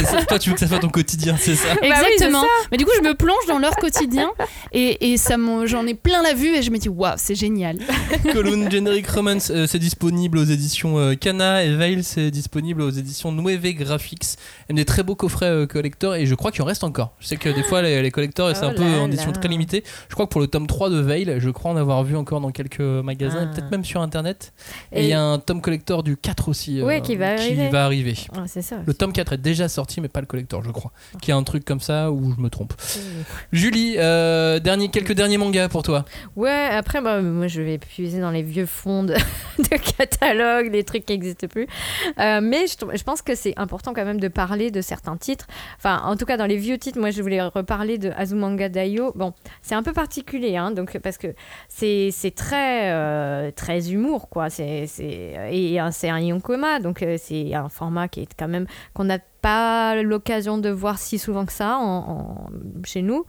ça, toi tu veux que ça soit ton quotidien, c'est ça Bah oui, c'est Exactement. ça. mais du coup, je me plonge dans leur quotidien et, et ça j'en ai plein la vue et je me dis, waouh, c'est génial. Column Generic Romance, euh, c'est disponible aux éditions euh, Kana et Veil, c'est disponible aux éditions Nueve Graphics. Il y a des très beaux coffrets euh, collector et je crois qu'il en reste encore. Je sais que des fois les, les collectors c'est Oh un peu en édition très limitée. Je crois que pour le tome 3 de Veil, je crois en avoir vu encore dans quelques magasins et Ah. peut-être même sur internet. Et Et- il y a un tome collector du 4 aussi euh, Ouais, qui va arriver. va arriver. Ah, ça. Le tome 4 est déjà sorti, mais pas le collector, je crois. Qui a un truc comme ça où je me trompe. Julie, euh, dernier, quelques derniers mangas pour toi. Ouais, après, bah, moi, je vais puiser dans les vieux fonds de, de catalogue, les trucs qui n'existent plus. Euh, mais je, pense que c'est important quand même de parler de certains titres. Enfin, en tout cas, dans les vieux titres, moi, je voulais reparler de Azumanga Daioh. Bon, c'est un peu particulier, hein, donc, parce que c'est c'est très, euh, très humour, quoi. C'est et c'est un yonkoma, donc euh, c'est un format qui est quand même qu'on n'a pas l'occasion de voir si souvent que ça en- chez nous.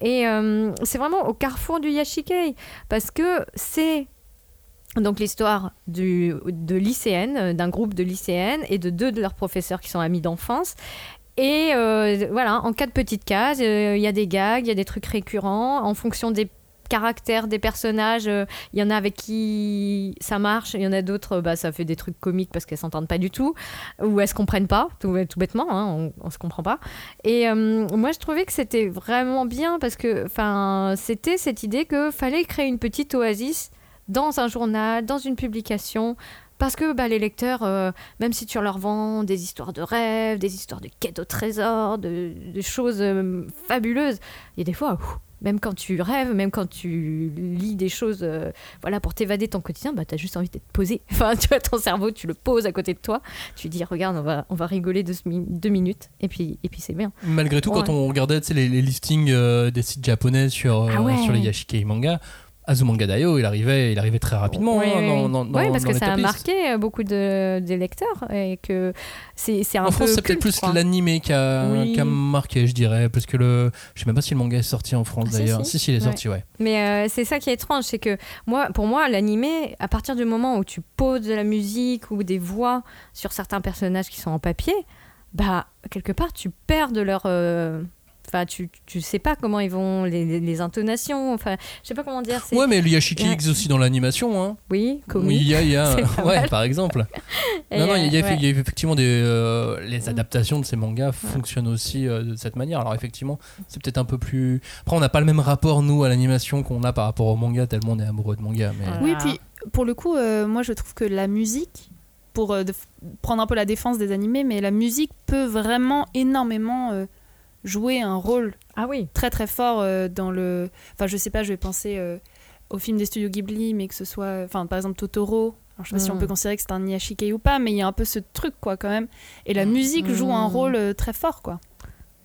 Et euh, c'est vraiment au carrefour du Yashikei, parce que c'est donc l'histoire de lycéennes, d'un groupe de lycéennes et de deux de leurs professeurs qui sont amis d'enfance. Et voilà, en quatre petites cases, il y a des gags, il y a des trucs récurrents. En fonction des caractères des personnages, euh, il y en a avec qui ça marche, il y en a d'autres, euh, bah, ça fait des trucs comiques parce qu'elles s'entendent pas du tout, ou elles se comprennent pas, tout, bêtement, hein, on, on se comprend pas. Et euh, moi, je trouvais que c'était vraiment bien parce que, c'était cette idée que fallait créer une petite oasis dans un journal, dans une publication. Parce que bah, les lecteurs, euh, même si tu leur vends des histoires de rêves, des histoires de quêtes au trésor, de, choses euh, fabuleuses, il y a des fois, même quand tu rêves, même quand tu lis des choses euh, voilà, pour t'évader de ton quotidien, bah, tu as juste envie d'être posé. Enfin, tu vois, ton cerveau, tu le poses à côté de toi. Tu dis, regarde, on va, on va rigoler deux, mi- deux minutes, et puis, et puis c'est bien. Malgré tout, quand on regardait les, les listings euh, des sites japonais sur, euh, Ah ouais. sur les Yashikei manga, Azumanga Daioh, il arrivait, il arrivait très rapidement Oui, hein, oui, dans, oui. dans- Oui, dans- parce dans que ça a marqué euh, beaucoup de, des lecteurs et que c'est un En peu France, c'est peut-être plus l'animé qui a, Oui. qui a marqué, je dirais, parce que le, je sais même pas si le manga est sorti en France Ah, si, d'ailleurs. si. Si, si, il est Ouais. sorti, ouais. Mais euh, c'est ça qui est étrange, c'est que moi, pour moi, l'animé, à partir du moment où tu poses de la musique ou des voix sur certains personnages qui sont en papier, bah quelque part tu perds de leur euh, Enfin, tu, tu sais pas comment ils vont, les, les- les intonations, enfin, je sais pas comment dire. Ouais, mais le Yashiki Ouais. X aussi dans l'animation. Hein. Oui, Oui, commis. il y a, il y a- ouais, par exemple. Et, non, non, il y, a, ouais. il y a effectivement des. euh, les adaptations de ces mangas fonctionnent aussi euh, de cette manière. Alors, effectivement, c'est peut-être un peu plus. Après, on n'a pas le même rapport, nous, à l'animation qu'on a par rapport au manga, tellement on est amoureux de manga. Mais... Voilà. Oui, puis pour le coup, euh, moi je trouve que la musique, pour euh, de- prendre un peu la défense des animés, mais la musique peut vraiment énormément euh, jouer un rôle Ah oui. très très fort euh, dans le. Enfin, je sais pas, je vais penser euh, au film des studios Ghibli, mais que ce soit. Enfin, par exemple, Totoro. Alors, je sais pas si on Mm. peut considérer que c'est un Yashikei ou pas, mais il y a un peu ce truc, quoi, quand même. Et la musique joue un Mm. rôle euh, très fort, quoi.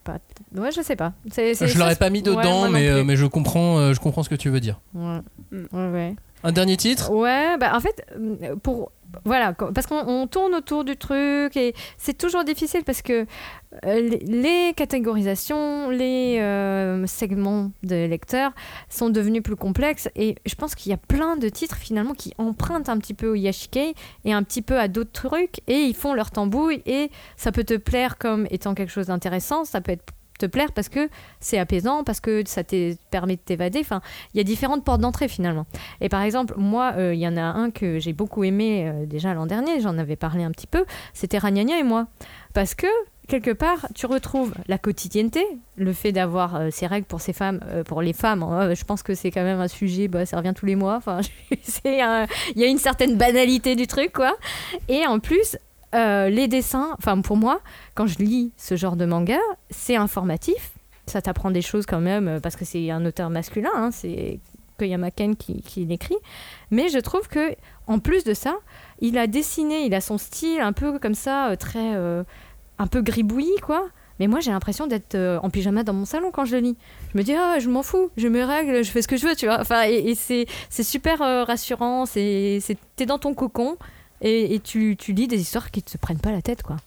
Pas- Ouais, je sais pas. C'est- c'est- je l'aurais pas mis dedans, mais, euh, mais je, comprends, euh, je comprends ce que tu veux dire. Ouais. Mm. Ouais, ouais. Un dernier titre? Ouais, bah en fait, pour voilà, parce qu'on on tourne autour du truc et c'est toujours difficile parce que euh, les, catégorisations, les euh, segments de lecteurs sont devenus plus complexes et je pense qu'il y a plein de titres finalement qui empruntent un petit peu au Yashikei et un petit peu à d'autres trucs et ils font leur tambouille et ça peut te plaire comme étant quelque chose d'intéressant, ça peut être te plaire parce que c'est apaisant, parce que ça te permet de t'évader. Il y a différentes portes d'entrée finalement. Et par exemple, moi, euh, il y en a un que j'ai beaucoup aimé euh, déjà l'an dernier, j'en avais parlé un petit peu, c'était Ragnagna et moi. Parce que, quelque part, tu retrouves la quotidienneté, le fait d'avoir euh, ces règles pour ces femmes, euh, pour les femmes, hein, je pense que c'est quand même un sujet, bah, ça revient tous les mois, enfin, il y a une certaine banalité du truc, quoi. Et en plus, euh, les dessins, enfin pour moi, quand je lis ce genre de manga, c'est informatif, ça t'apprend des choses quand même, euh, parce que c'est un auteur masculin, hein, c'est qu'il y a Maken qui, l'écrit. Mais je trouve que en plus de ça, il a dessiné, il a son style un peu comme ça, euh, très un peu gribouillis quoi. Mais moi j'ai l'impression d'être en pyjama dans mon salon quand je le lis. Je me dis ah je m'en fous, je me règle, je fais ce que je veux, tu vois. Enfin et, c'est super rassurant, t'es dans ton cocon et, et tu, tu lis des histoires qui te se prennent pas la tête quoi.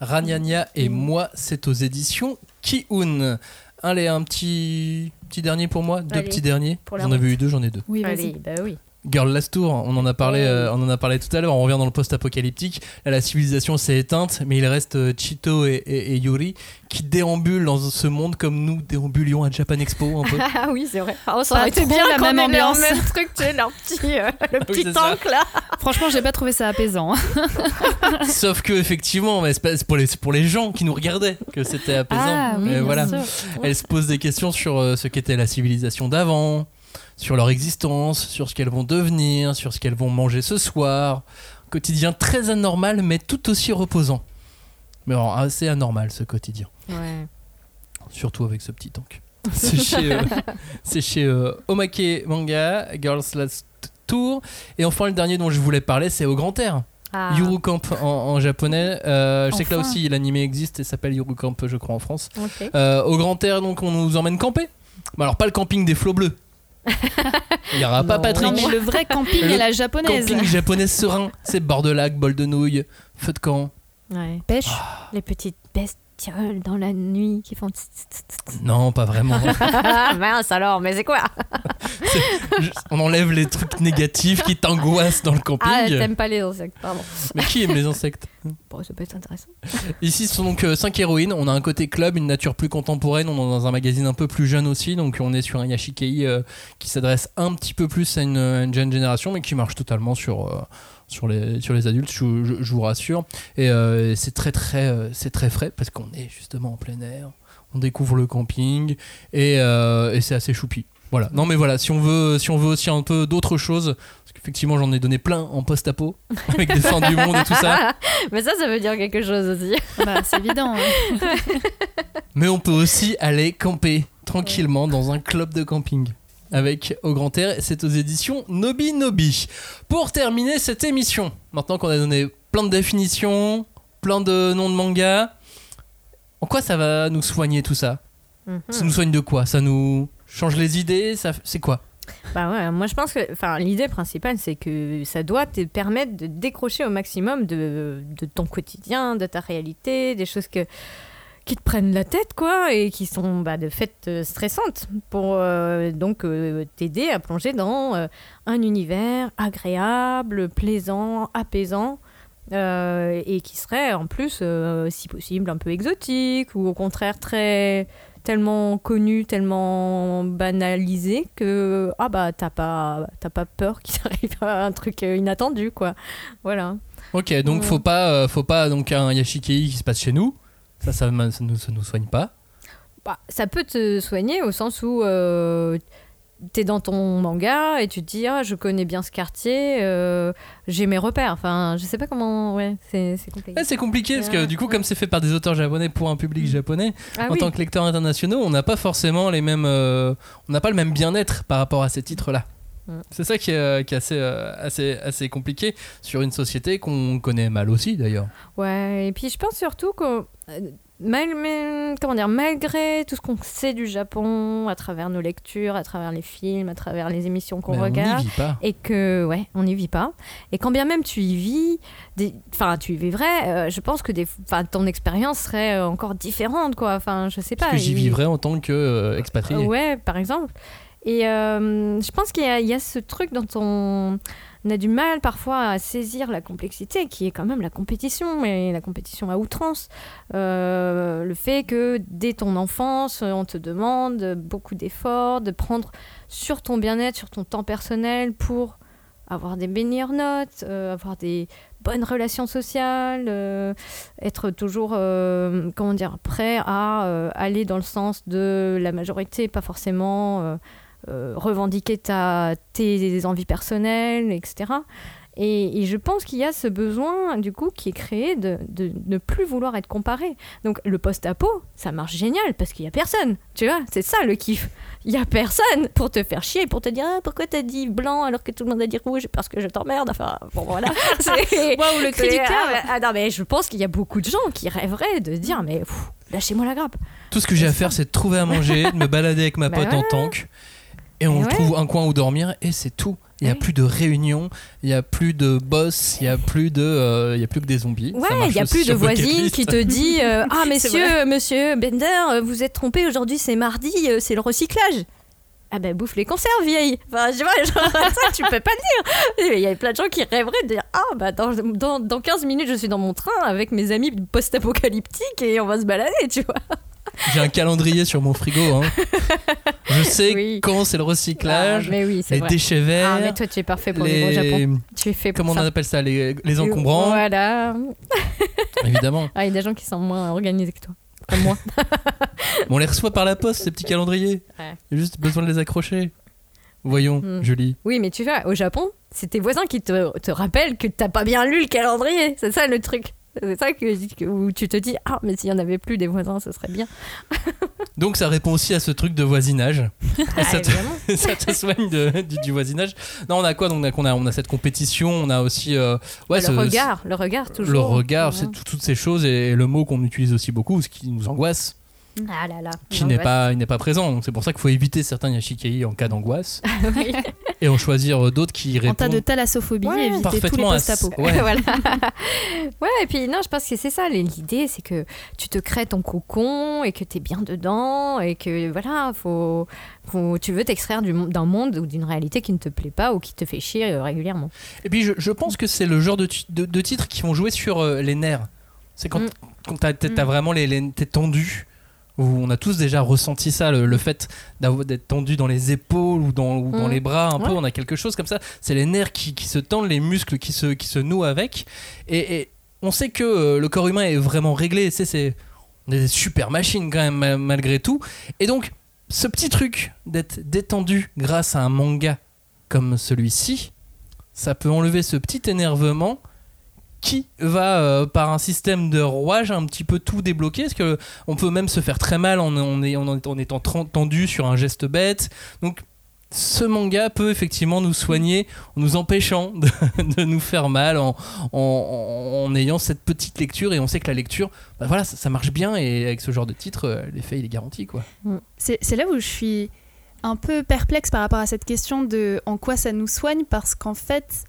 Raniania et moi, c'est aux éditions Ki-Un. Allez, un petit, petit dernier pour moi, deux Allez, petits derniers. J'en avais eu deux, j'en ai deux. Oui. Allez, bah oui. Girl Last Tour, on en a parlé, euh, on en a parlé tout à l'heure. On revient dans le post-apocalyptique. Là, la civilisation s'est éteinte, mais il reste euh, Chito et, et- et Yuri qui déambulent dans ce monde comme nous déambulions à Japan Expo un peu. Ah oui, c'est vrai. Ah, ça aurait été bien la même ambiance. même truc, tu sais, leur petit, euh, le petit ça. tank là. Franchement, j'ai pas trouvé ça apaisant. hein. Sauf que effectivement, mais c'est pour les, pour les gens qui nous regardaient que c'était apaisant. Ah oui, Mais bien voilà. sûr. Elles se posent des questions sur euh, ce qu'était la civilisation d'avant, sur leur existence, sur ce qu'elles vont devenir, sur ce qu'elles vont manger ce soir. Quotidien très anormal, mais tout aussi reposant. Mais alors, assez anormal ce quotidien. Ouais. Surtout avec ce petit tank. C'est chez, euh, c'est chez euh, Omake Manga, Girls Last Tour. Et enfin, le dernier dont je voulais parler, c'est Au Grand Air. Ah. Yuru Camp en, en japonais. Euh, je sais que là aussi l'animé existe et s'appelle Yuru Camp, je crois, en France. Euh, au Grand Air, donc, on nous emmène camper. Mais alors, pas le camping des flots bleus. Il n'y aura pas. Patrick. Non, mais le vrai camping Le et la japonaise. Camping japonais serein. C'est bord de lac, bol de nouilles, feu de camp. Ouais. Pêche. Les petites bestioles dans la nuit qui font. Non, pas vraiment. Ah mince alors, mais c'est quoi on enlève les trucs négatifs qui t'angoissent dans le camping. Ah, t'aimes pas les insectes, pardon. Mais qui aime les insectes Bon, ça peut être intéressant. Ici, ce sont donc 5 héroïnes. On a un côté club, une nature plus contemporaine. On est dans un magazine un peu plus jeune aussi. Donc, on est sur un Yashikei euh, qui s'adresse un petit peu plus à une, à une jeune génération, mais qui marche totalement sur, euh, sur, les, sur les adultes, je, je- je vous rassure. Et euh, c'est très, très, euh, c'est très frais parce qu'on est justement en plein air. On découvre le camping et, euh, et c'est assez choupi. Voilà. Non, mais voilà, si on veut, si on veut aussi un peu d'autres choses, parce qu'effectivement, j'en ai donné plein en post-apo, avec des fins du monde et tout ça. mais ça, ça veut dire quelque chose aussi. Bah, c'est évident. hein. Mais on peut aussi aller camper tranquillement dans un club de camping. Avec Au Grand Air, c'est aux éditions Nobi Nobi. Pour terminer cette émission, maintenant qu'on a donné plein de définitions, plein de noms de mangas, en quoi ça va nous soigner tout ça? Mhm. Ça nous soigne de quoi? Ça nous change les idées? Ça, C'est quoi? Bah ouais, moi je pense que enfin, l'idée principale c'est que ça doit te permettre de décrocher au maximum de, de ton quotidien, de ta réalité, des choses que, qui te prennent la tête quoi et qui sont bah, de fait euh, stressantes pour euh, donc euh, t'aider à plonger dans euh, un univers agréable, plaisant, apaisant. et qui serait en plus, si possible, un peu exotique ou au contraire très tellement connu, tellement banalisé que ah bah t'as pas t'as pas peur qu'il t'arrive un truc inattendu quoi. Voilà. Ok, donc faut pas, faut pas donc un Yashikei qui se passe chez nous. Ça, ça, ça, nous, ça nous soigne pas. Bah, ça peut te soigner au sens où euh, t'es dans ton manga et tu te dis ah je connais bien ce quartier, euh, j'ai mes repères. Enfin je sais pas comment ouais c'est compliqué. Ouais, c'est compliqué parce que Ouais, du coup, ouais. comme c'est fait par des auteurs japonais pour un public japonais, Ah en oui. tant que lecteurs internationaux, on n'a pas forcément les mêmes, euh, on n'a pas le même bien-être par rapport à ces titres-là. Mm. C'est ça qui est, euh, qui est assez, euh, assez, assez compliqué sur une société qu'on connaît mal aussi d'ailleurs. Ouais, et puis je pense surtout que euh, mal- comment dire, malgré tout ce qu'on sait du Japon, à travers nos lectures, à travers les films, à travers les émissions qu'on on regarde, vit pas. et que ouais, on n'y vit pas. Et quand bien même tu y vis, enfin tu y vivrais, euh, je pense que des, ton expérience serait encore différente quoi. Enfin je sais pas. Parce que j'y vivrais en tant qu'expatrié. euh, Ouais, par exemple. Et euh, je pense qu'il y, a- ce truc dont on, a du mal parfois à saisir la complexité, qui est quand même la compétition, et la compétition à outrance. Euh, le fait que dès ton enfance, on te demande beaucoup d'efforts, de prendre sur ton bien-être, sur ton temps personnel pour avoir des meilleures notes, euh, avoir des bonnes relations sociales, être toujours, comment dire, prêt à aller dans le sens de la majorité, pas forcément euh, revendiquer ta, tes envies personnelles, etc. Et, et je pense qu'il y a ce besoin, du coup, qui est créé de, de ne plus vouloir être comparé. Donc, le post-apo, ça marche génial parce qu'il y a personne. Tu vois, c'est ça le kiff. Il y a personne pour te faire chier, pour te dire ah, pourquoi t'as dit blanc alors que tout le monde a dit rouge? Parce que je t'emmerde. Enfin, bon, voilà. C'est- Waouh, le cri du cœur. ah, ah, non, mais je pense qu'il y a beaucoup de gens qui rêveraient de se dire mais lâchez-moi la grappe. Tout ce que j'ai à faire, c'est de trouver à manger, de me balader avec ma Bah pote en tank, et on Et ouais. trouve un coin où dormir, et c'est tout. Il n'y a plus de réunions, il n'y a plus de boss, il n'y a plus de, euh, il y a plus que des zombies. Ouais, il y a plus de voisine qui te dit euh, Ah, monsieur, monsieur Bender, euh, vous êtes trompé, aujourd'hui c'est mardi, c'est le recyclage. Ah ben bouffe les conserves, vieille. Enfin, tu vois, genre, ça, tu peux pas le dire. Il y a plein de gens qui rêveraient de dire Ah, bah dans, dans, dans 15 minutes, je suis dans mon train avec mes amis post-apocalyptiques et on va se balader, tu vois. J'ai un calendrier sur mon frigo. hein. Je sais Oui. quand c'est le recyclage, Ah, oui, les vrai. déchets verts, Ah, mais toi, tu es parfait pour au Japon. les... Tu es fait pour Comment on ça. appelle ça Les, les encombrants, Voilà. évidemment. Ah, il y a des gens qui sont moins organisés que toi. Comme moi. On les reçoit par la poste, ces petits calendriers. Ouais. Il y a juste besoin de les accrocher. Voyons, Hmm. Julie. Oui, mais tu vois, au Japon, c'est tes voisins qui te, te rappellent que t'as pas bien lu le calendrier. C'est ça le truc. C'est ça que, que- où tu te dis Ah, mais s'il y en avait plus des voisins, ce serait bien. Donc ça répond aussi à ce truc de voisinage. Ah, ça, te, ça te soigne de- du, du voisinage. Non, on a quoi? Donc on a, on a, on a cette compétition, on a aussi euh, ouais, le ce- regard, le regard toujours. le regard, c'est tout- toutes ces choses et le mot qu'on utilise aussi beaucoup, ce qui nous angoisse, Ah là là. qui n'est pas, il n'est pas présent. Donc c'est pour ça qu'il faut éviter certains yashikei en cas d'angoisse Oui. et en choisir d'autres qui En tas répondent de thalassophobie, Ouais. éviter tous les parfaitement à post-apos. Ouais. voilà. ouais, et puis non, je pense que c'est ça. L'idée, c'est que tu te crées ton cocon et que tu es bien dedans et que voilà, faut, faut, tu veux t'extraire d'un monde ou d'une réalité qui ne te plaît pas ou qui te fait chier euh, régulièrement. Et puis je, je pense que c'est le genre de, ti- de, de titres qui vont jouer sur euh, les nerfs. C'est quand, Mm. quand t'as, Mm. vraiment les, les t'es tendu. Où on a tous déjà ressenti ça, le, le fait d'être tendu dans les épaules ou dans, ou dans Mm. les bras un peu. On a quelque chose comme ça. C'est les nerfs qui, qui se tendent, les muscles qui se, qui se nouent avec. Et, et on sait que euh, le corps humain est vraiment réglé. C'est, c'est, on est des super machines quand même ma- malgré tout. Et donc, ce petit truc d'être détendu grâce à un manga comme celui-ci, ça peut enlever ce petit énervement qui va euh, par un système de rouage un petit peu tout débloquer? Parce que peut même se faire très mal en, étant tendu sur un geste bête? Donc ce manga peut effectivement nous soigner en nous empêchant de, nous faire mal en, ayant cette petite lecture et on sait que la lecture bah voilà ça, marche bien et avec ce genre de titre euh, l'effet est garanti quoi. C'est c'est là où je suis un peu perplexe par rapport à cette question de en quoi ça nous soigne, parce qu'en fait,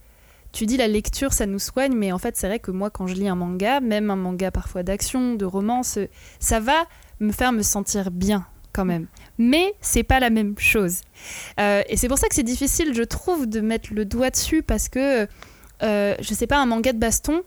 tu dis la lecture, ça nous soigne, mais en fait, c'est vrai que moi, quand je lis un manga, même un manga parfois d'action, de romance, euh, ça va me faire me sentir bien quand même. Mais c'est pas la même chose. Euh, et c'est pour ça que c'est difficile, je trouve, de mettre le doigt dessus, parce que, euh, je sais pas, un manga de baston,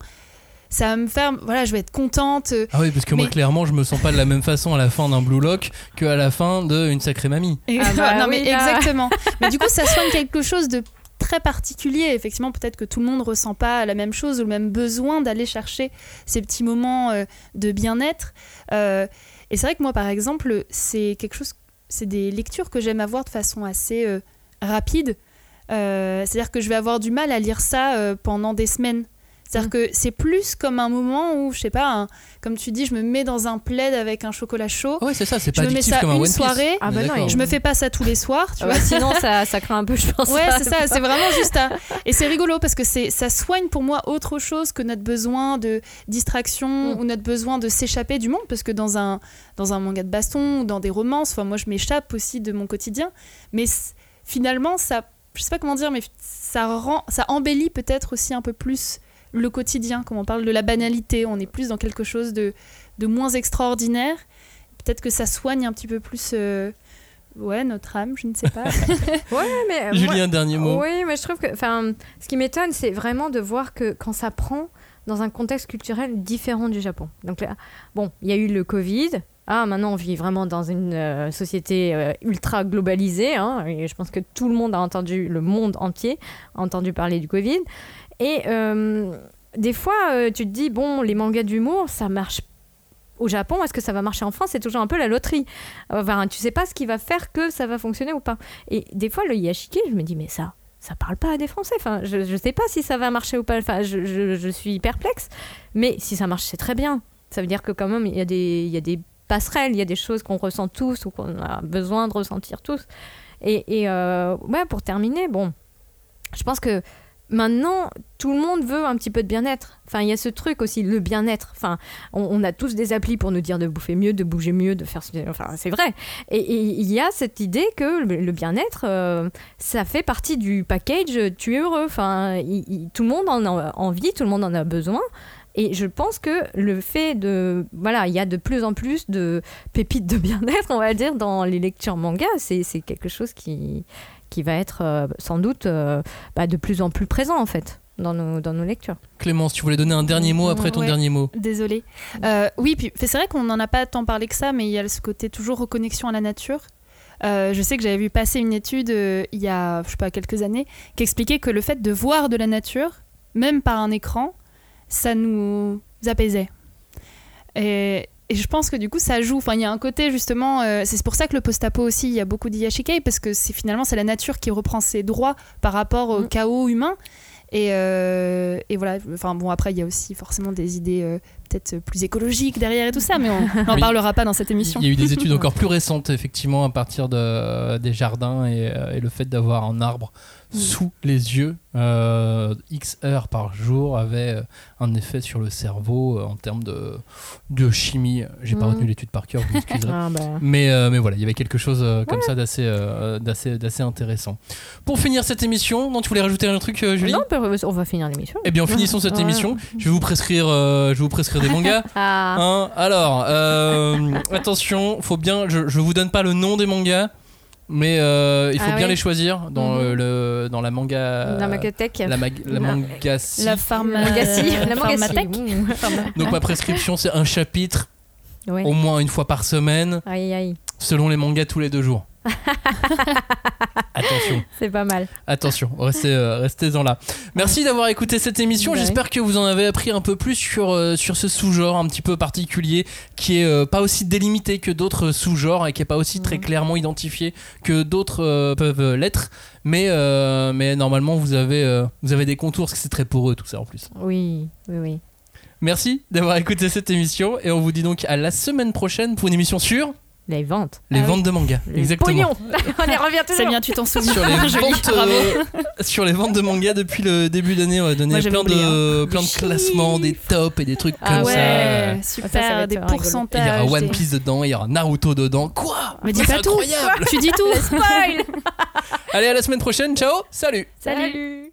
ça va me faire, voilà, je vais être contente. euh, ah oui parce que moi clairement je me sens pas de la même façon à la fin d'un Blue Lock qu'à la fin d'une sacrée mamie Ah bah non, mais là. exactement. mais du coup, ça soigne quelque chose de très particulier. Effectivement, peut-être que tout le monde ressent pas la même chose ou le même besoin d'aller chercher ces petits moments euh, de bien-être. Euh, et c'est vrai que moi, par exemple, c'est quelque chose, c'est des lectures que j'aime avoir de façon assez euh, rapide. C'est-à-dire que je vais avoir du mal à lire ça pendant des semaines. C'est-à-dire Mm. que c'est plus comme un moment où, je sais pas, un- comme tu dis, je me mets dans un plaid avec un chocolat chaud. Ah ouais c'est ça c'est Je pas me mets ça comme un une soirée. Ah bah non. Je me fais pas ça tous les soirs, tu Ah vois. bah, sinon, ça, ça craint un peu, je pense. Ouais, c'est ça, c'est vraiment juste à... Et c'est rigolo parce que c'est ça soigne pour moi autre chose que notre besoin de distraction Mm. ou notre besoin de s'échapper du monde parce que dans un, dans un manga de baston ou dans des romances, enfin moi je m'échappe aussi de mon quotidien, mais finalement ça, je sais pas comment dire, mais ça rend, ça embellit peut-être aussi un peu plus le quotidien, comme on parle de la banalité, on est plus dans quelque chose de, de moins extraordinaire, peut-être que ça soigne un petit peu plus... euh, Ouais, notre âme, je ne sais pas. Ouais, mais moi- Julie un dernier mot Oui, mais je trouve que, enfin, ce qui m'étonne, c'est vraiment de voir que quand ça prend dans un contexte culturel différent du Japon. Donc là, bon, il y a eu le Covid. Ah, maintenant on vit vraiment dans une euh, société euh, ultra globalisée. hein, et je pense que tout le monde a entendu, le monde entier a entendu parler du Covid. Et euh, des fois, euh, tu te dis, bon, les mangas d'humour, ça marche au Japon, est-ce que ça va marcher en France? C'est toujours un peu la loterie. Enfin, tu sais pas ce qui va faire que ça va fonctionner ou pas. Et des fois, le yashiki, je me dis, mais ça, ça parle pas à des Français. Enfin, je, je sais pas si ça va marcher ou pas. Enfin, je, je, suis perplexe. Mais si ça marche, c'est très bien. Ça veut dire que quand même, il y a des, il y a des passerelles, il y a des choses qu'on ressent tous ou qu'on a besoin de ressentir tous. Et, et euh, ouais, pour terminer, bon, je pense que maintenant, tout le monde veut un petit peu de bien-être. Enfin, il y a ce truc aussi, le bien-être. Enfin, on, a tous des applis pour nous dire de bouffer mieux, de bouger mieux, de faire. Enfin, c'est vrai. Et, il y a cette idée que le, bien-être, euh, ça fait partie du package. euh, Tu es heureux. Enfin, tout le monde en a envie, tout le monde en a besoin. Et je pense que le fait de. Voilà, il y a de plus en plus de pépites de bien-être, on va dire, dans les lectures manga. C'est quelque chose qui, qui va être euh, sans doute euh, bah, de plus en plus présent, en fait, dans nos, dans nos lectures. Clémence, tu voulais donner un dernier mot après ton Ouais. dernier mot Désolée. Euh, oui, puis c'est vrai qu'on n'en a pas tant parlé que ça, mais il y a ce côté toujours reconnexion à la nature. Euh, je sais que j'avais vu passer une étude euh, il y a, je sais pas, quelques années, qui expliquait que le fait de voir de la nature, même par un écran, ça nous apaisait. Et, et je pense que du coup, ça joue. Enfin, il y a un côté justement. euh, c'est pour ça que le post-apo aussi, il y a beaucoup d'Iyashikei, parce que c'est finalement c'est la nature qui reprend ses droits par rapport au Mm. chaos humain. Et, euh, et voilà. Enfin bon, après, il y a aussi forcément des idées euh, peut-être plus écologiques derrière et tout ça, mais on n'en Oui. parlera pas dans cette émission. Il y a eu des études encore plus récentes, effectivement, à partir de, des jardins et, et le fait d'avoir un arbre Sous les yeux euh, X heures par jour avait euh, un effet sur le cerveau euh, en termes de, de chimie. J'ai pas Mm. retenu l'étude par cœur, vous m'excuserez. Ah, bah. Mais, euh, mais voilà, il y avait quelque chose comme ça d'assez, d'assez, d'assez intéressant. Pour finir cette émission, non, tu voulais rajouter un truc, Julie? Non, on peut- on va finir l'émission. Eh bien, finissons cette Ouais. émission. Je vais vous prescrire, je vais vous prescrire des mangas. Ah, Hein, alors, attention, faut bien. Je, je vous donne pas le nom des mangas, mais euh, il faut Ah bien oui. les choisir dans euh, le dans la manga. la Magatech. La, mag- la La- mangassi. La pharma... Mangassi. La pharmathèque. Mmh. Donc ma prescription, c'est un chapitre Ouais. au moins une fois par semaine, Aïe, aïe. selon les mangas tous les deux jours. attention, C'est pas mal. attention, restez, euh, restez-en là. Merci d'avoir écouté cette émission. Ouais. J'espère que vous en avez appris un peu plus sur, euh, sur ce sous-genre un petit peu particulier qui est euh, pas aussi délimité que d'autres sous-genres et qui est pas aussi très clairement identifié que d'autres euh, peuvent l'être. Mais, mais normalement, vous avez, vous avez des contours parce que c'est très poreux tout ça en plus. Oui, oui, oui. Merci d'avoir écouté cette émission et on vous dit donc à la semaine prochaine pour une émission sur Les ventes. les Ah oui. ventes de manga. Les Exactement. on y revient C'est toujours. bien, tu t'en souviens. Sur les, Joli, ventes, bravo. euh, sur les ventes de manga depuis le début d'année, on va donner Moi, j'avais plein, oublié, de, plein de classements, des tops et des trucs Ah comme ça. Ouais, Ça, ça super, des pourcentages. Il y aura One Piece dedans, il y aura Naruto dedans. Quoi? Mais dis C'est pas tout. incroyable Tu dis tout. Spoil Allez, à la semaine prochaine. Ciao, salut Salut